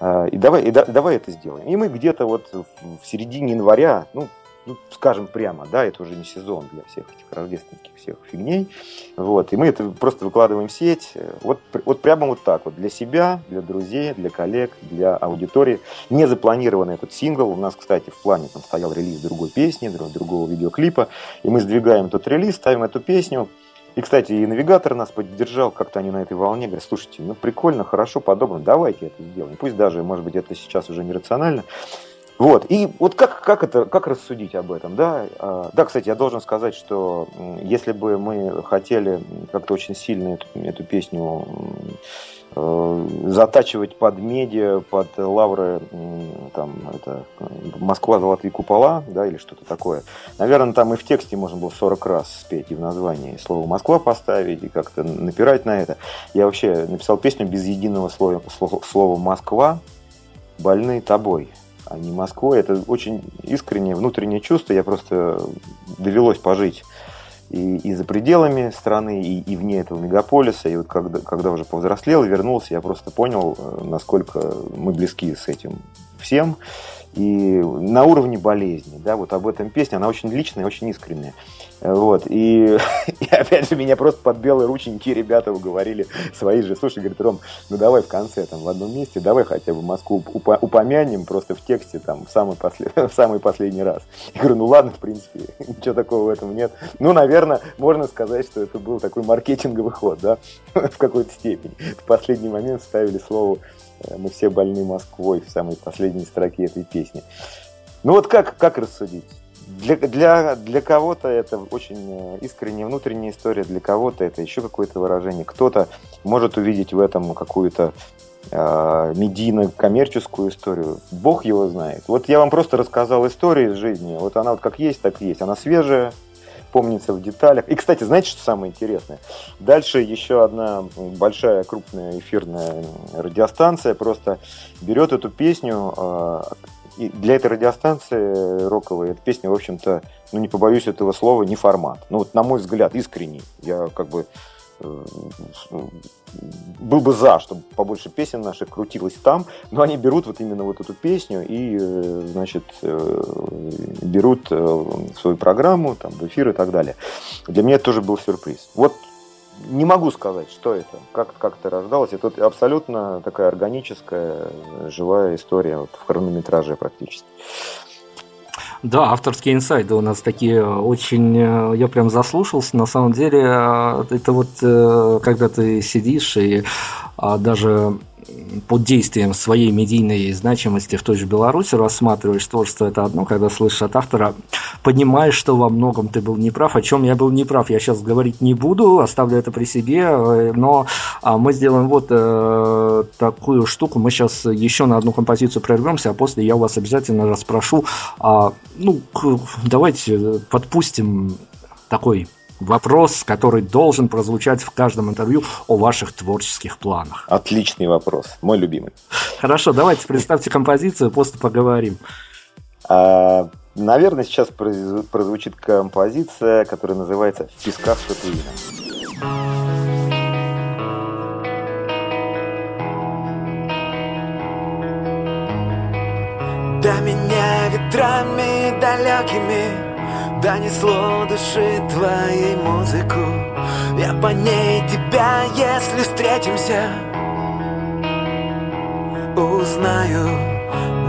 S2: и давай, и да, давай это сделаем. И мы где-то вот в середине января, ну, ну, скажем прямо, да, это уже не сезон для всех этих рождественских всех фигней, вот, и мы это просто выкладываем в сеть, вот, вот прямо вот так вот, для себя, для друзей, для коллег, для аудитории, не запланированный этот сингл, у нас, кстати, в плане там стоял релиз другой песни, другого видеоклипа, и мы сдвигаем этот релиз, ставим эту песню, и, кстати, и навигатор нас поддержал, как-то они на этой волне, говорят, слушайте, ну прикольно, хорошо, подобно, давайте это сделаем. Пусть даже, может быть, это сейчас уже нерационально, вот, и вот как, как это, как рассудить об этом, да? А, да, кстати, я должен сказать, что если бы мы хотели как-то очень сильно эту, эту песню э, затачивать под медиа, под лавры, там, это, Москва, золотые купола, да, или что-то такое. Наверное, там и в тексте можно было 40 раз спеть, и в названии слово Москва поставить, и как-то напирать на это. Я вообще написал песню без единого слова, слова Москва, больные тобой а не Москвой. Это очень искреннее внутреннее чувство. Я просто довелось пожить и, и за пределами страны, и, и вне этого мегаполиса. И вот когда, когда уже повзрослел, вернулся, я просто понял, э, насколько мы близки с этим всем. И на уровне болезни, да, вот об этом песня, она очень личная, очень искренняя. Вот, и, <laughs> и опять же меня просто под белые рученьки ребята уговорили свои же, слушай, говорит, Ром, ну давай в конце, там, в одном месте, давай хотя бы Москву упомянем просто в тексте, там, в самый, послед... <laughs> в самый последний раз. Я говорю, ну ладно, в принципе, <laughs> ничего такого в этом нет. Ну, наверное, можно сказать, что это был такой маркетинговый ход, да, в какой-то степени. В последний момент ставили слово э, «Мы все больны Москвой» в самой последней строке этой песни. Ну вот как, как рассудить? Для, для, для кого-то это очень э, искренняя внутренняя история, для кого-то это еще какое-то выражение. Кто-то может увидеть в этом какую-то э, медийно-коммерческую историю. Бог его знает. Вот я вам просто рассказал историю из жизни. Вот она вот как есть, так и есть. Она свежая, помнится в деталях. И, кстати, знаете, что самое интересное? Дальше еще одна большая крупная эфирная радиостанция просто берет эту песню, э, и для этой радиостанции роковой эта песня, в общем-то, ну не побоюсь этого слова, не формат. Ну вот, на мой взгляд, искренний. Я как бы э, был бы за, чтобы побольше песен наших крутилось там, но они берут вот именно вот эту песню и, э, значит, э, берут свою программу, там, в эфир и так далее. Для меня это тоже был сюрприз. Вот не могу сказать, что это, как, как это рождалось. Это абсолютно такая органическая, живая история вот, в хронометраже практически.
S1: Да, авторские инсайды у нас такие очень... Э, я прям заслушался. На самом деле, э, это вот э, когда ты сидишь и а, даже под действием своей медийной значимости в той же Беларуси рассматриваешь творчество, это одно, когда слышишь от автора, понимаешь, что во многом ты был неправ, о чем я был неправ, я сейчас говорить не буду, оставлю это при себе, э, но а, мы сделаем вот э, такую штуку, мы сейчас еще на одну композицию прервемся, а после я вас обязательно расспрошу, а, ну, давайте подпустим такой вопрос, который должен прозвучать в каждом интервью о ваших творческих планах.
S2: Отличный вопрос, мой любимый.
S1: Хорошо, давайте представьте композицию, после поговорим.
S2: А, наверное, сейчас прозвучит композиция, которая называется «В песках Татуина».
S3: До меня ветрами далекими Донесло души твоей музыку. Я по ней тебя, если встретимся Узнаю,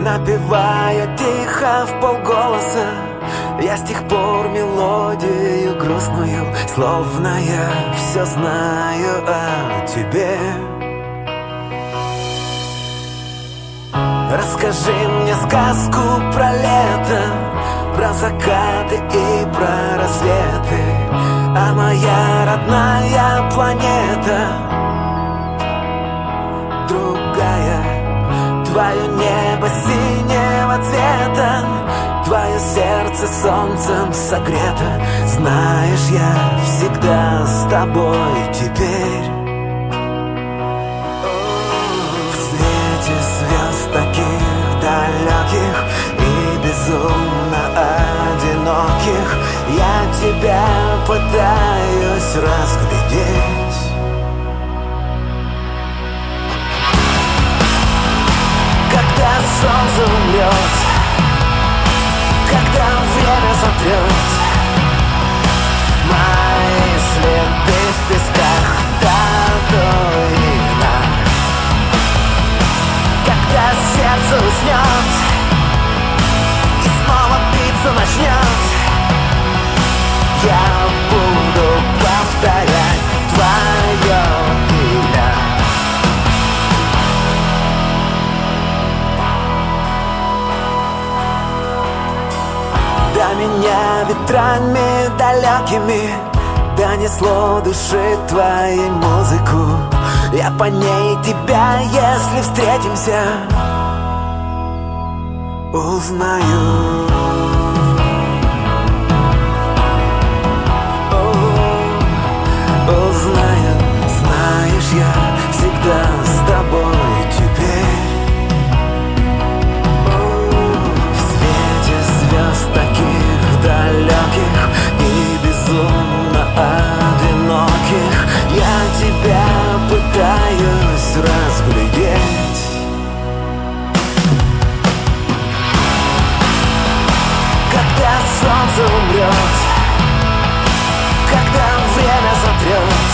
S3: напевая тихо в полголоса. Я с тех пор мелодию грустную Словно я все знаю о тебе. Расскажи мне сказку про лето про закаты и про рассветы. А моя родная планета. Другая. Твое небо синего цвета. Твое сердце солнцем согрето. Знаешь, я всегда с тобой теперь. В свете звезд таких далеких И безумно тебя пытаюсь разглядеть. Когда солнце умрет Когда время сотрет Мои следы в песках татуина Когда сердце уснет И снова биться начнет Я буду повторять твое имя. До меня ветрами далекими Донесло души твоей музыку. Я по ней тебя, если встретимся Узнаю разглядеть. Когда солнце умрет Когда время сотрет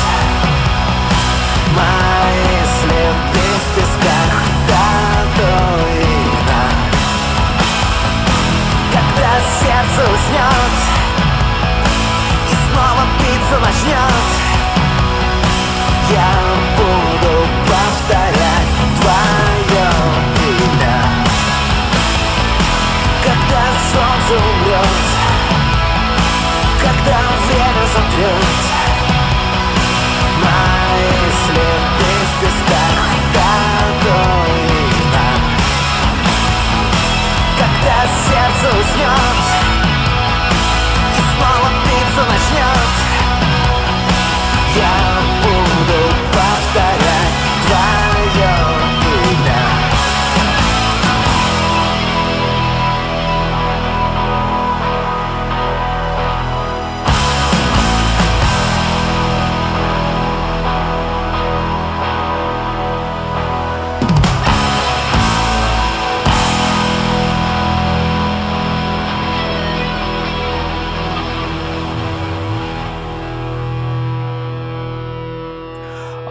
S3: Мои следы в песках татуина Когда сердце уснет И снова биться начнет Я умрет Когда время сотрет Мои следы в песках татуина Когда сердце уснет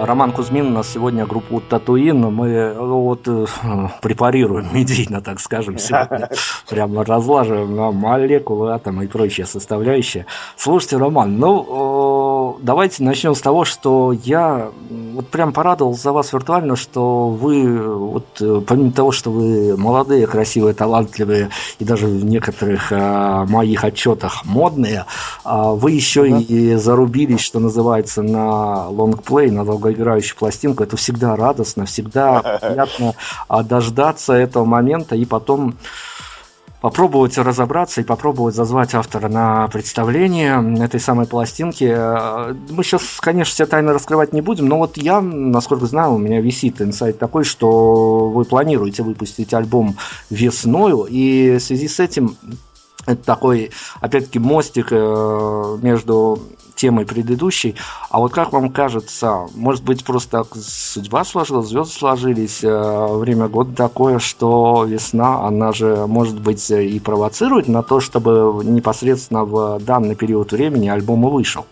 S1: Роман Кузьмин у нас сегодня группу Татуин. Мы э, вот э, препарируем <laughs> медийно, так скажем, сегодня. <laughs> Прямо разлаживаем на молекулы, атомы и прочие составляющие. Слушайте, Роман, ну э, давайте начнем с того, что я вот прям порадовался за вас виртуально, что вы, вот э, помимо того, что вы молодые, красивые, талантливые и даже в некоторых э, моих отчетах модные, а вы еще и зарубились, что называется, на лонгплей, на долгоиграющую пластинку. Это всегда радостно, всегда приятно а, дождаться этого момента и потом попробовать разобраться и попробовать зазвать автора на представление этой самой пластинки. Э, Мы сейчас, конечно, все тайны раскрывать не будем, но вот я, насколько знаю, у меня висит инсайт такой, что вы планируете выпустить альбом весною, и в связи с этим это такой, опять-таки, мостик э, между темой предыдущей. А вот как вам кажется, может быть, просто так судьба сложилась, звезды сложились, э, время года такое, что весна, она же, может быть, и провоцирует на то, чтобы непосредственно в данный период времени альбом и вышел?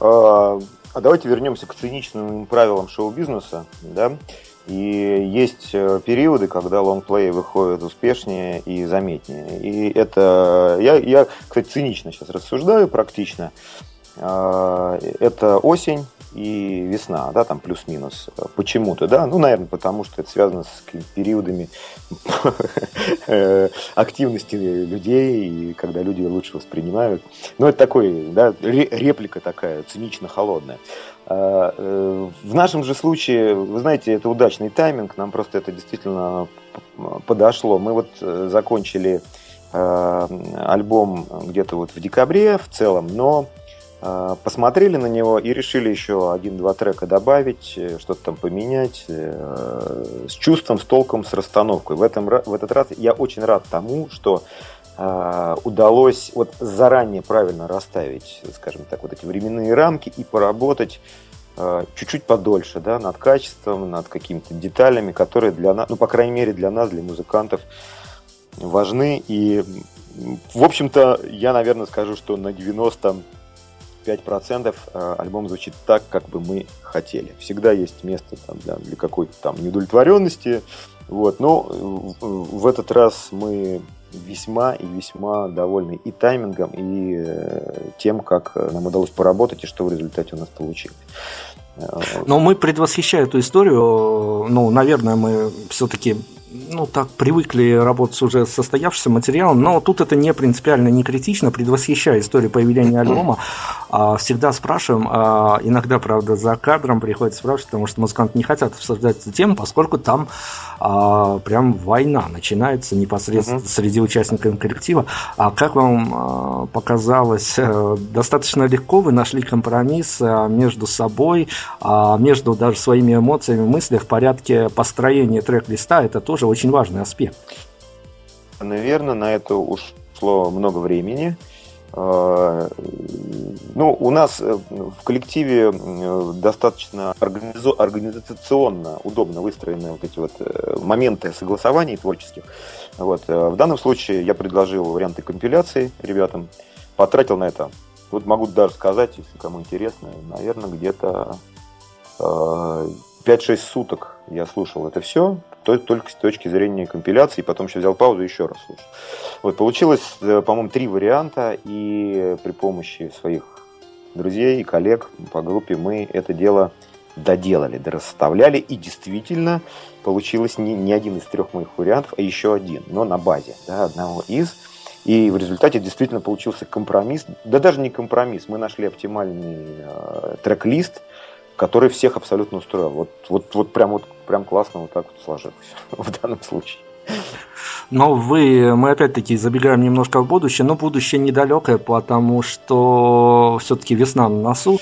S2: А а давайте вернемся к циничным правилам шоу-бизнеса. Да? И есть э, периоды, когда лонгплеи выходят успешнее и заметнее. И это... Я, я кстати, цинично сейчас рассуждаю, практично. А, Это осень и весна, да, там плюс-минус. Почему-то, да? Ну, наверное, потому что это связано с периодами <laughs> э, активности людей, и когда люди лучше воспринимают. Ну, это такой, да, ре- реплика такая, цинично-холодная. Э, В нашем же случае, вы знаете, это удачный тайминг, нам просто это действительно подошло. Мы вот э, закончили э, альбом где-то вот в декабре в целом, но Э, посмотрели на него и решили еще один-два трека добавить, э, что-то там поменять э, с чувством, с толком, с расстановкой. В, этом, в этот раз я очень рад тому, что удалось вот заранее правильно расставить, скажем так, вот эти временные рамки и поработать чуть-чуть подольше, да, над качеством, над какими-то деталями, которые для нас, ну, по крайней мере, для нас, для музыкантов, важны. И, в общем-то, я, наверное, скажу, что на 90 5% э, альбом звучит так, как бы мы хотели. Всегда есть место там, для, для какой-то там неудовлетворенности. Вот. Но в этот раз мы весьма и весьма довольны и таймингом, и э, тем, как нам удалось поработать, и что в результате у нас получилось.
S1: Но мы, предвосхищая эту историю, ну, наверное, мы все-таки ну, так привыкли работать с уже состоявшимся материалом, но тут это не принципиально, не критично, предвосхищая историю появления <clears throat> альбома, а, всегда спрашиваем, а, иногда, правда, за кадром приходится спрашивать, потому что музыканты не хотят обсуждать эту тему, поскольку там а, прям война начинается непосредственно uh-huh. среди участников коллектива. А как вам а, показалось, а, достаточно легко вы нашли компромисс а, между собой, а, между даже своими эмоциями, мыслями в порядке построения трек-листа, это тоже очень важный аспект.
S2: Наверное, на это ушло много времени. А, ну, у нас э, в коллективе достаточно организационно удобно выстроены вот эти вот э, моменты согласований творческих. Вот. Э, в данном случае я предложил варианты компиляции ребятам, потратил на это, вот могу даже сказать, если кому интересно, наверное, где-то 5-6 суток я слушал это все, только с точки зрения компиляции, потом еще взял паузу и еще раз слушал. Вот, получилось, э, по-моему, три варианта, и при помощи своих друзей и коллег по группе мы это дело доделали, дорасставляли, и действительно получилось не, не один из трех моих вариантов, а еще один, но на базе да, одного из. И в результате действительно получился компромисс, да даже не компромисс, мы нашли оптимальный э, трек-лист, который всех абсолютно устроил. Вот, вот, вот прям вот прям классно вот так вот сложилось <laughs> в данном случае.
S1: Но вы, мы опять-таки забегаем немножко в будущее, но будущее недалекое, потому что все-таки весна на носу,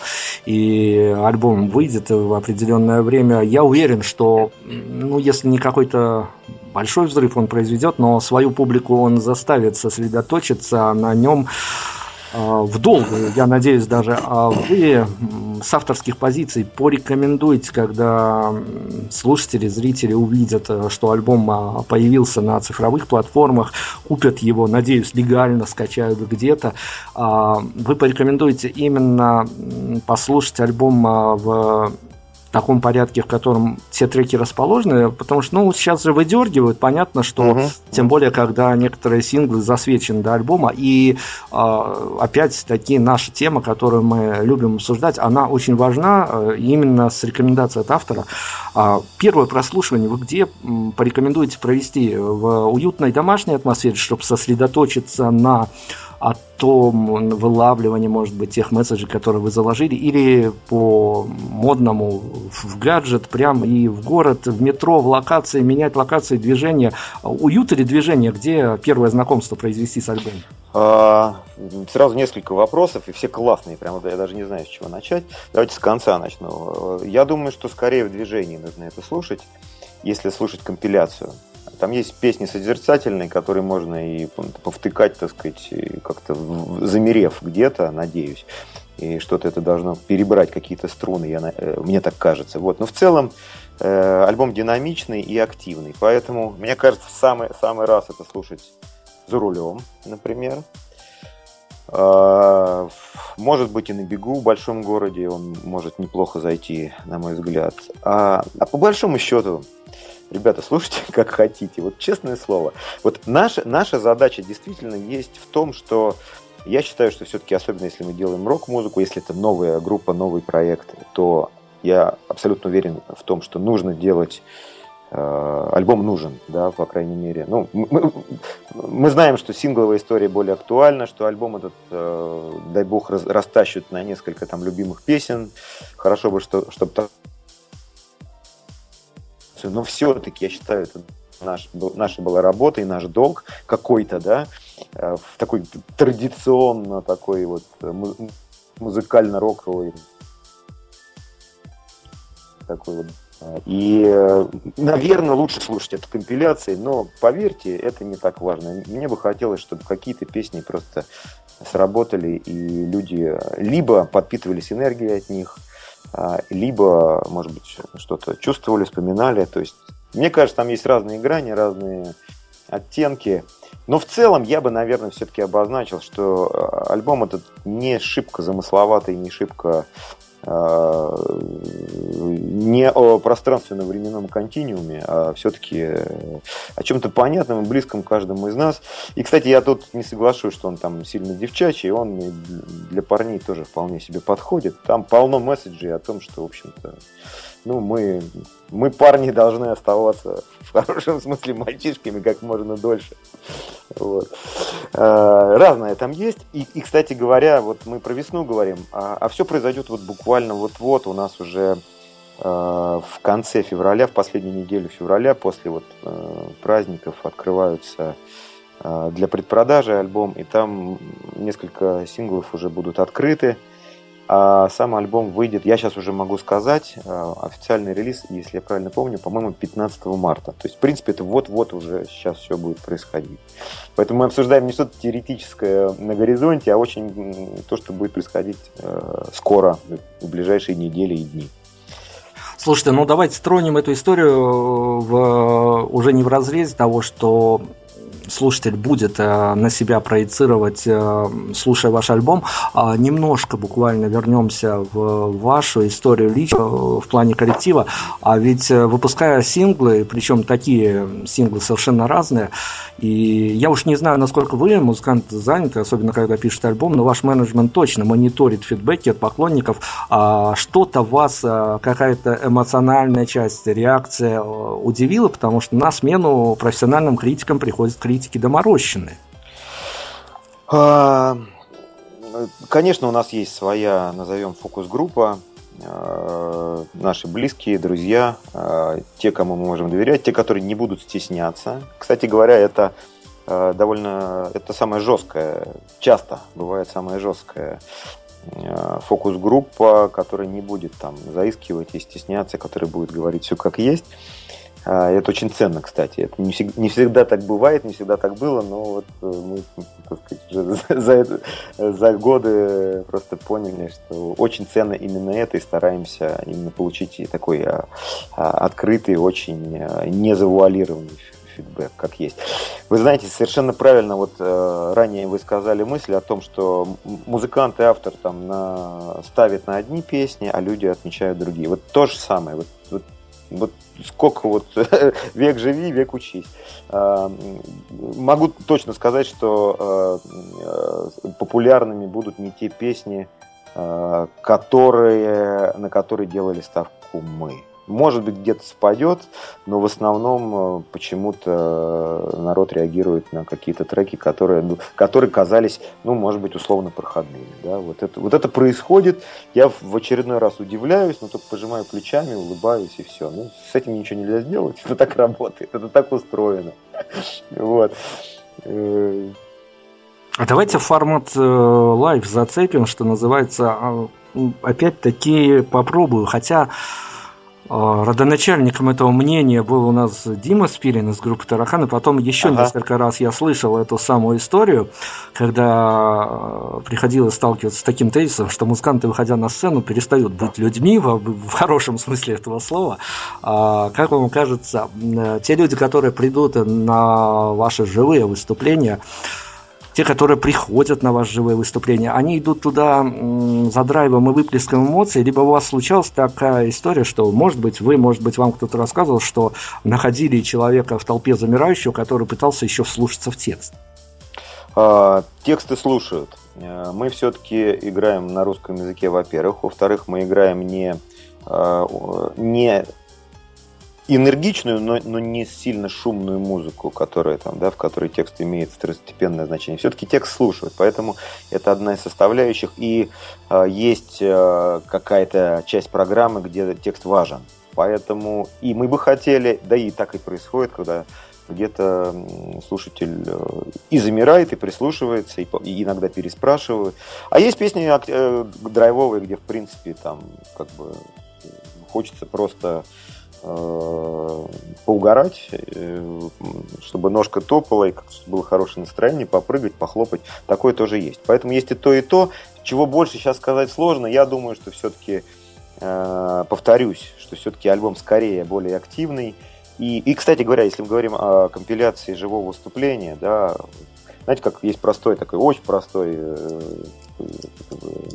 S1: и альбом выйдет в определенное время. Я уверен, что, ну, если не какой-то большой взрыв он произведет, но свою публику он заставит сосредоточиться на нем в долгую, я надеюсь даже, а вы с авторских позиций порекомендуете, когда слушатели, зрители увидят, э, что альбом а, появился на цифровых платформах, купят его, надеюсь, легально скачают где-то, вы порекомендуете именно послушать альбом в таком порядке, в котором все треки расположены, потому что, ну, сейчас же выдергивают, понятно, что, угу. тем более, когда некоторые синглы засвечены до альбома, и э, опять-таки наша тема, которую мы любим обсуждать, она очень важна, э, именно с рекомендацией от автора. Э, первое прослушивание вы где порекомендуете провести? В уютной домашней атмосфере, чтобы сосредоточиться на о том вылавливании, может быть, тех месседжей, которые вы заложили, или по модному в гаджет, прям и в город, в метро, в локации, менять локации движения. Уют или движение, где первое знакомство произвести с альбомом?
S2: А, сразу несколько вопросов, и все классные, прямо я даже не знаю, с чего начать. Давайте с конца начну. Я думаю, что скорее в движении нужно это слушать, если слушать компиляцию. Там есть песни созерцательные, которые можно и повтыкать, так сказать, как-то замерев где-то, надеюсь. И что-то это должно перебрать какие-то струны, я, э, мне так кажется. Вот. Но в целом э, альбом динамичный и активный. Поэтому, мне кажется, самый, самый раз это слушать за рулем, например. Э, может быть и на бегу в большом городе он может неплохо зайти, на мой взгляд. А, а по большому счету, ребята, слушайте <laughs> как хотите. Вот честное слово. Вот наша, наша задача действительно есть в том, что я считаю, что все-таки, особенно если мы делаем рок-музыку, если это новая группа, новый проект, то я абсолютно уверен в том, что нужно делать э, альбом нужен, да, по крайней мере. Ну, мы, мы знаем, что сингловая история более актуальна, что альбом этот, э, дай бог, раз, растащут на несколько там любимых песен. Хорошо бы, что, чтобы но все-таки я считаю, это наш, наша была работа и наш долг какой-то, да, э, в такой традиционно такой вот э, музыкально-роковый такой вот. И, наверное, лучше слушать это компиляции, но поверьте, это не так важно. Мне бы хотелось, чтобы какие-то песни просто сработали, и люди либо подпитывались энергией от них, либо, может быть, что-то чувствовали, вспоминали. То есть, мне кажется, там есть разные грани, разные оттенки. Но в целом я бы, наверное, все-таки обозначил, что а, альбом этот не шибко замысловатый, не шибко а, не о пространственно-временном континууме, а все-таки о чем-то понятном и близком каждому из нас. И, кстати, я тут не соглашусь, что он там сильно девчачий, он для парней тоже вполне себе подходит. Там полно месседжей о том, что, в общем-то, ну, мы, мы парни должны оставаться в хорошем <laughs> смысле мальчишками как можно дольше. Вот. Э, разное там есть. И, и, кстати говоря, вот мы про весну говорим, а, а все произойдет вот буквально вот-вот. У нас уже э, в конце февраля, в последнюю неделю февраля, после вот э, праздников открываются э, для предпродажи альбом, и там несколько синглов уже будут открыты. А сам альбом выйдет, я сейчас уже могу сказать, э, официальный релиз, если я правильно помню, по-моему, 15 марта. То есть, в принципе, это вот-вот уже сейчас все будет происходить. Поэтому мы обсуждаем не что-то теоретическое на горизонте, а очень то, что будет происходить э, скоро, в ближайшие недели и дни.
S1: Слушайте, ну давайте тронем эту историю в, уже не в разрезе того, что слушатель будет э, на себя проецировать, э, слушая ваш альбом, а немножко буквально вернемся в вашу историю лично в плане коллектива. А ведь э, выпуская синглы, причем такие синглы совершенно разные, и я уж не знаю, насколько вы, музыканты, заняты, особенно когда пишете альбом, но ваш менеджмент точно мониторит фидбэки от поклонников. А что-то вас, какая-то эмоциональная часть, реакция удивила, потому что на смену профессиональным критикам приходит критика политики доморощены?
S2: А, конечно, у нас есть своя, назовем, фокус-группа, а, наши близкие, друзья, а, те, кому мы можем доверять, те, которые не будут стесняться. Кстати говоря, это довольно, это самое жесткое, часто бывает самое жесткое фокус-группа, которая не будет там заискивать и стесняться, которая будет говорить все как есть. А, это очень ценно, кстати. Это не всегда, так бывает, не всегда так было, но вот э, мы, так сказать, <laughs> за, это, за годы просто поняли, что очень ценно именно это, и стараемся именно получить такой а, а, открытый, очень незавуалированный фидбэк, как есть. Вы знаете, совершенно правильно, вот э, ранее вы сказали мысль о том, что музыкант и автор там на, ставят на одни песни, а люди отмечают другие. Вот то же самое. Вот, вот, вот сколько вот <laughs> век живи, век учись. А, могу точно сказать, что а, а, популярными будут не те песни, которые, на которые делали ставку мы. Может быть, где-то спадет, но в основном э, почему-то народ реагирует на какие-то треки, которые, ну, которые казались, ну, может быть, условно проходными. Да? Вот, это, вот это происходит. Я в очередной раз удивляюсь, но только пожимаю плечами, улыбаюсь и все. Ну, с этим ничего нельзя сделать. Это так работает, это так устроено. <laughs> Вот.
S1: Э, а давайте формат live э, зацепим, что называется. А, опять-таки попробую. Хотя родоначальником этого мнения был у нас Дима Спирин из группы Тараканы, и потом еще ага. несколько раз я слышал эту самую историю, когда а, приходилось сталкиваться с таким тезисом, что музыканты, выходя на сцену, перестают быть людьми в, в хорошем смысле этого слова. А, как вам кажется, те люди, которые придут на ваши живые выступления, те, которые приходят на ваши живые выступления, они идут туда за драйвом и выплеском эмоций, либо у вас случалась такая история, что, может быть, вы, может быть, вам кто-то рассказывал, что находили человека в толпе замирающего, который пытался еще вслушаться в текст?
S2: А, тексты слушают. Э, мы все-таки играем на русском языке, во-первых. Во-вторых, мы играем не, э, не энергичную, но, но не сильно шумную музыку, которая там, да, в которой текст имеет второстепенное значение. Все-таки текст слушают, поэтому это одна из составляющих. И э, есть э, какая-то часть программы, где текст важен. Поэтому и мы бы хотели, да и так и происходит, когда где-то слушатель и замирает, и прислушивается, и иногда переспрашивает. А есть песни драйвовые, где, в принципе, там, как бы, хочется просто Э, поугарать, э, чтобы ножка топала, и было хорошее настроение, попрыгать, похлопать. Такое тоже есть. Поэтому есть и то, и то. Чего больше сейчас сказать сложно, я думаю, что все-таки, э, повторюсь, что все-таки альбом скорее более активный. И, и, кстати говоря, если мы говорим о компиляции живого выступления, да, знаете, как есть простой такой, очень простой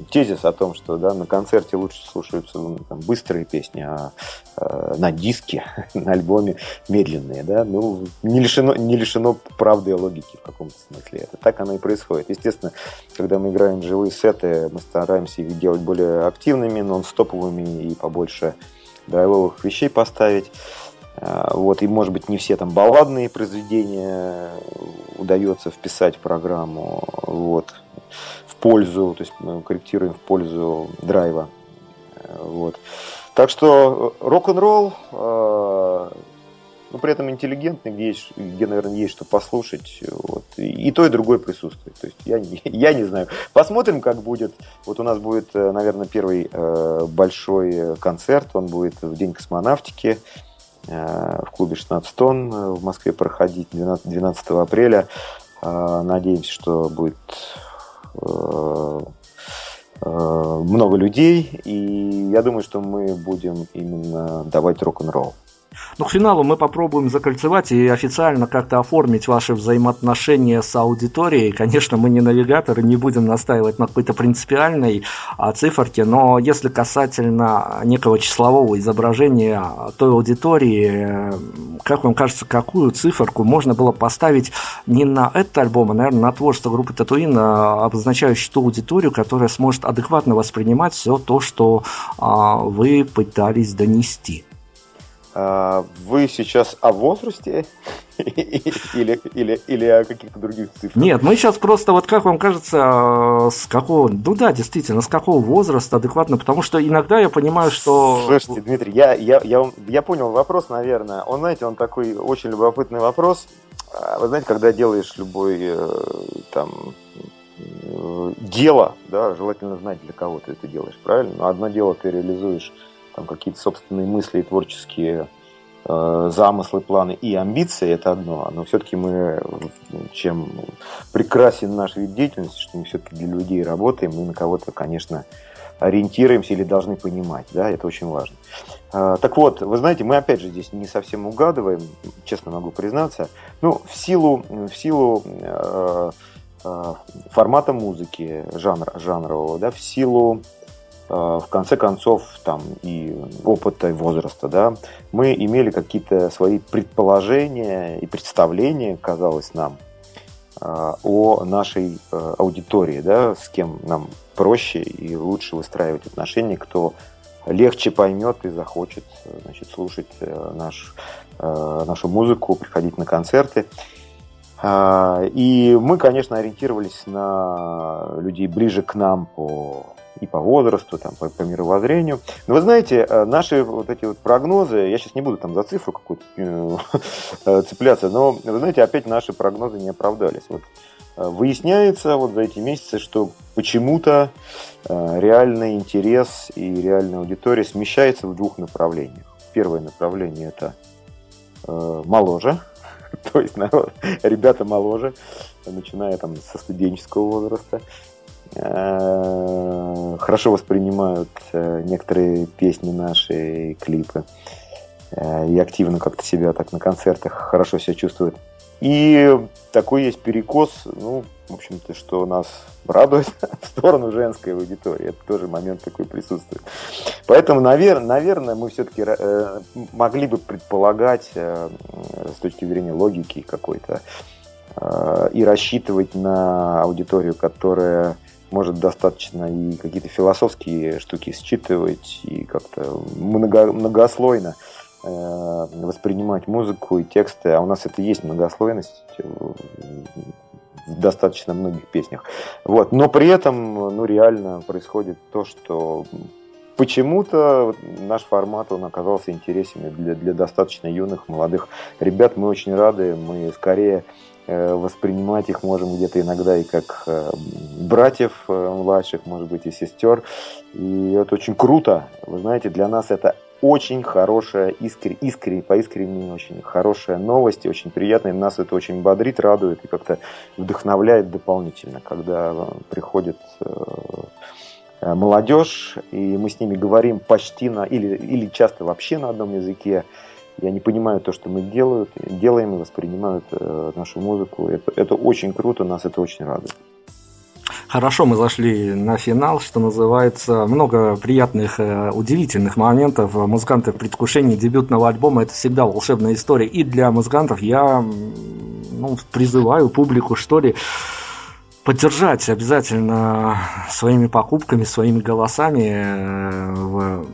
S2: тезис о том, что да, на концерте лучше слушаются ну, там, быстрые песни, а э, на диске, <laughs> на альбоме медленные. Да? Ну, не, лишено, не лишено правды и логики в каком-то смысле. Это так оно и происходит. Естественно, когда мы играем живые сеты, мы стараемся их делать более активными, нон-стоповыми и побольше драйвовых вещей поставить. Вот, и, может быть, не все там балладные произведения удается вписать в программу. Вот пользу, то есть мы корректируем в пользу драйва. Вот. Так что э, рок-н-ролл, э, но при этом интеллигентный, где, есть, где, наверное, есть что послушать. Вот. И, то, и другое присутствует. То есть я, <laughs> я не знаю. Посмотрим, как будет. Вот у нас будет, э, наверное, первый большой концерт. Он будет в День космонавтики в клубе 16 тонн в Москве проходить 12, 12 апреля. Надеемся, что будет Э, э, много людей, и я думаю, что мы будем именно давать рок-н-ролл.
S1: Ну, к финалу мы попробуем закольцевать и официально как-то оформить ваши взаимоотношения с аудиторией. Конечно, мы не навигаторы, не будем настаивать на какой-то принципиальной а, циферке, но если касательно некого числового изображения той аудитории, как вам кажется, какую циферку можно было поставить не на этот альбом, а, наверное, на творчество группы Татуин, а, обозначающую ту аудиторию, которая сможет адекватно воспринимать все то, что а, вы пытались донести?
S2: А, вы сейчас о возрасте <laughs> или, или, или о каких-то других цифрах?
S1: Нет, мы сейчас просто, вот как вам кажется, с какого, ну да, действительно, с какого возраста адекватно, потому что иногда я понимаю, что...
S2: Слушайте, Дмитрий, я, я, я, я понял вопрос, наверное. Он, знаете, он такой очень любопытный вопрос. А, вы знаете, когда делаешь любой э, там э, дело, да, желательно знать, для кого ты это делаешь, правильно? Но одно дело ты реализуешь там какие-то собственные мысли и творческие э, замыслы, планы и амбиции это одно, но все-таки мы, чем прекрасен наш вид деятельности, что мы все-таки для людей работаем, мы на кого-то, конечно, ориентируемся или должны понимать, да, это очень важно. Э, так вот, вы знаете, мы опять же здесь не совсем угадываем, честно могу признаться, ну, в силу, в силу э, э, формата музыки, жанр, жанрового, да, в силу в конце концов, там и опыта, и возраста, да, мы имели какие-то свои предположения и представления, казалось нам, э, о нашей э, аудитории, да, с кем нам проще и лучше выстраивать отношения, кто легче поймет и захочет значит, слушать наш, нашу музыку, приходить на концерты. И мы, конечно, ориентировались на людей ближе к нам по и по возрасту, там, по, по мировоззрению. Но вы знаете, э, наши вот эти вот прогнозы, я сейчас не буду там за цифру какую-то э, <laughs> цепляться, но вы знаете, опять наши прогнозы не оправдались. Вот э, выясняется вот за эти месяцы, что почему-то реальный интерес и реальная аудитория смещается в двух направлениях. Первое направление это моложе, <laughs> то есть народ, ребята моложе, начиная там со студенческого возраста. Э, хорошо воспринимают э, некоторые песни наши, клипы. Э, и активно как-то себя так на концертах хорошо себя чувствуют. И такой есть перекос, ну, в общем-то, что нас радует <laughs> в сторону женской аудитории. Это тоже момент такой присутствует. Поэтому, наверное, наверное мы все-таки могли бы предполагать с точки зрения логики какой-то и рассчитывать на аудиторию, которая может достаточно и какие-то философские штуки считывать и как-то много, многослойно э, воспринимать музыку и тексты, а у нас это есть многослойность в достаточно многих песнях. Вот. Но при этом ну, реально происходит то, что почему-то наш формат, он оказался интересен для, для достаточно юных, молодых ребят. Мы очень рады, мы скорее воспринимать их можем где-то иногда и как э, братьев э, младших, может быть, и сестер. И это очень круто. Вы знаете, для нас это очень хорошая, искренне, искренне, поискренне очень хорошая новость, очень приятная. Нас это очень бодрит, радует и как-то вдохновляет дополнительно, когда приходит Э, молодежь, и мы с ними говорим почти на, или, или часто вообще на одном языке. Я не понимаю то, что мы делают, делаем и воспринимают э, нашу музыку. Это, это очень круто, нас это очень радует.
S1: Хорошо, мы зашли на финал, что называется. Много приятных, э, удивительных моментов. Музыканты в предвкушении дебютного альбома – это всегда волшебная история. И для музыкантов я ну, призываю публику, что ли, поддержать обязательно своими покупками, своими голосами. Э, в,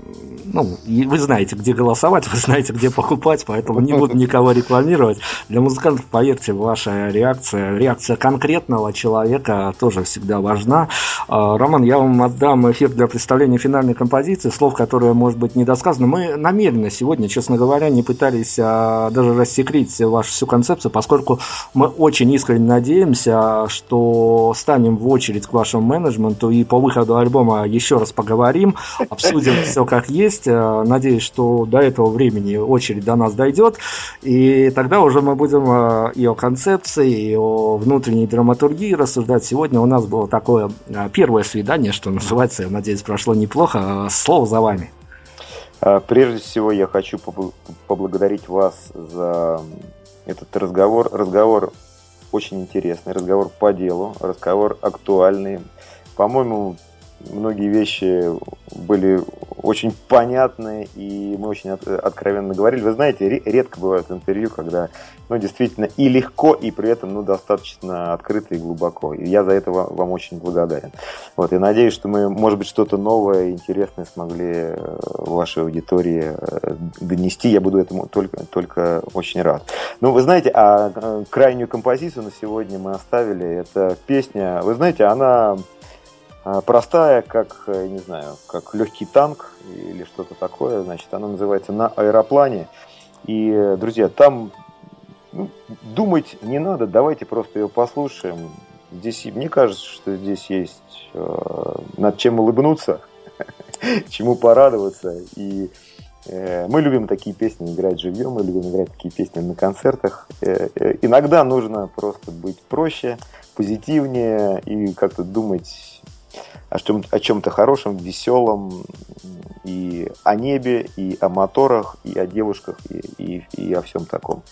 S1: ну, вы знаете, где голосовать, вы знаете, где покупать, поэтому не буду никого рекламировать. Для музыкантов, поверьте, ваша реакция, реакция конкретного человека тоже всегда важна. А, Роман, я вам отдам эфир для представления финальной композиции, слов, которые, может быть, недосказаны. Мы намеренно сегодня, честно говоря, не пытались а, даже рассекретить вашу всю концепцию, поскольку мы очень искренне надеемся, что станем в очередь к вашему менеджменту и по выходу альбома еще раз поговорим, обсудим все как есть. Э, надеюсь, что до этого времени очередь до нас дойдет, и тогда уже мы будем э, и о концепции, и о внутренней драматургии рассуждать. Сегодня у нас было такое э, первое свидание, что называется, я надеюсь, прошло неплохо. Слово за вами.
S2: Прежде всего, я хочу поблагодарить вас за этот разговор. Разговор очень интересный, разговор по делу, разговор актуальный. По-моему, многие вещи были очень понятны, и мы очень от, откровенно говорили. Вы знаете, редко бывают интервью, когда ну, действительно и легко, и при этом ну, достаточно открыто и глубоко. И я за это вам, вам очень благодарен. Вот, и надеюсь, что мы, может быть, что-то новое, интересное смогли э, вашей аудитории э, донести. Я буду этому только, только очень рад. Ну, вы знаете, а э, крайнюю композицию на сегодня мы оставили. Это песня, вы знаете, она простая, как, э, не знаю, как легкий танк или что-то такое. Значит, она называется «На аэроплане». И, друзья, там ну, думать не надо, давайте просто ее послушаем. Здесь, мне кажется, что здесь есть э, над чем улыбнуться, <laughs> чему порадоваться. И э, мы любим такие песни играть живьем, мы любим играть такие песни на концертах. Э, э, иногда нужно просто быть проще, позитивнее и как-то думать о, чем, о чем-то хорошем, веселом, и о небе, и о моторах, и о девушках, и, и, и о всем таком.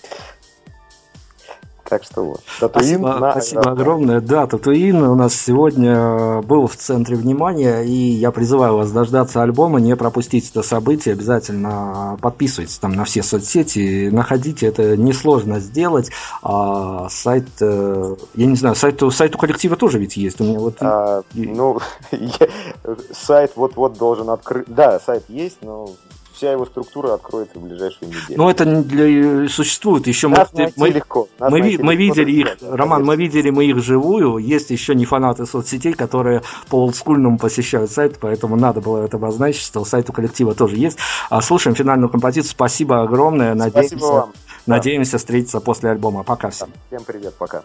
S2: Так что вот.
S1: Татуин спасибо, на... спасибо огромное. Да, Татуин у нас сегодня был в центре внимания, и я призываю вас дождаться альбома, не пропустить это событие, обязательно подписывайтесь там на все соцсети, находите, это несложно сделать. А, сайт, э, я не знаю, сайт, сайт у коллектива тоже ведь есть. У меня вот...
S2: а, ну, <laughs> сайт вот-вот должен открыть. Да, сайт есть, но вся его структура откроется в ближайшие недели.
S1: Ну, это для... существует еще.
S2: Нас мы, мы, легко.
S1: Нас мы, мы видели их, да, Роман, мы видели мы их живую. Есть еще не фанаты соцсетей, которые по олдскульному посещают сайт, поэтому надо было это обозначить, что сайт у коллектива тоже есть. А слушаем финальную композицию. Спасибо огромное. Надеемся, Спасибо вам. Надеемся да. встретиться после альбома. Пока всем.
S2: Всем привет, пока.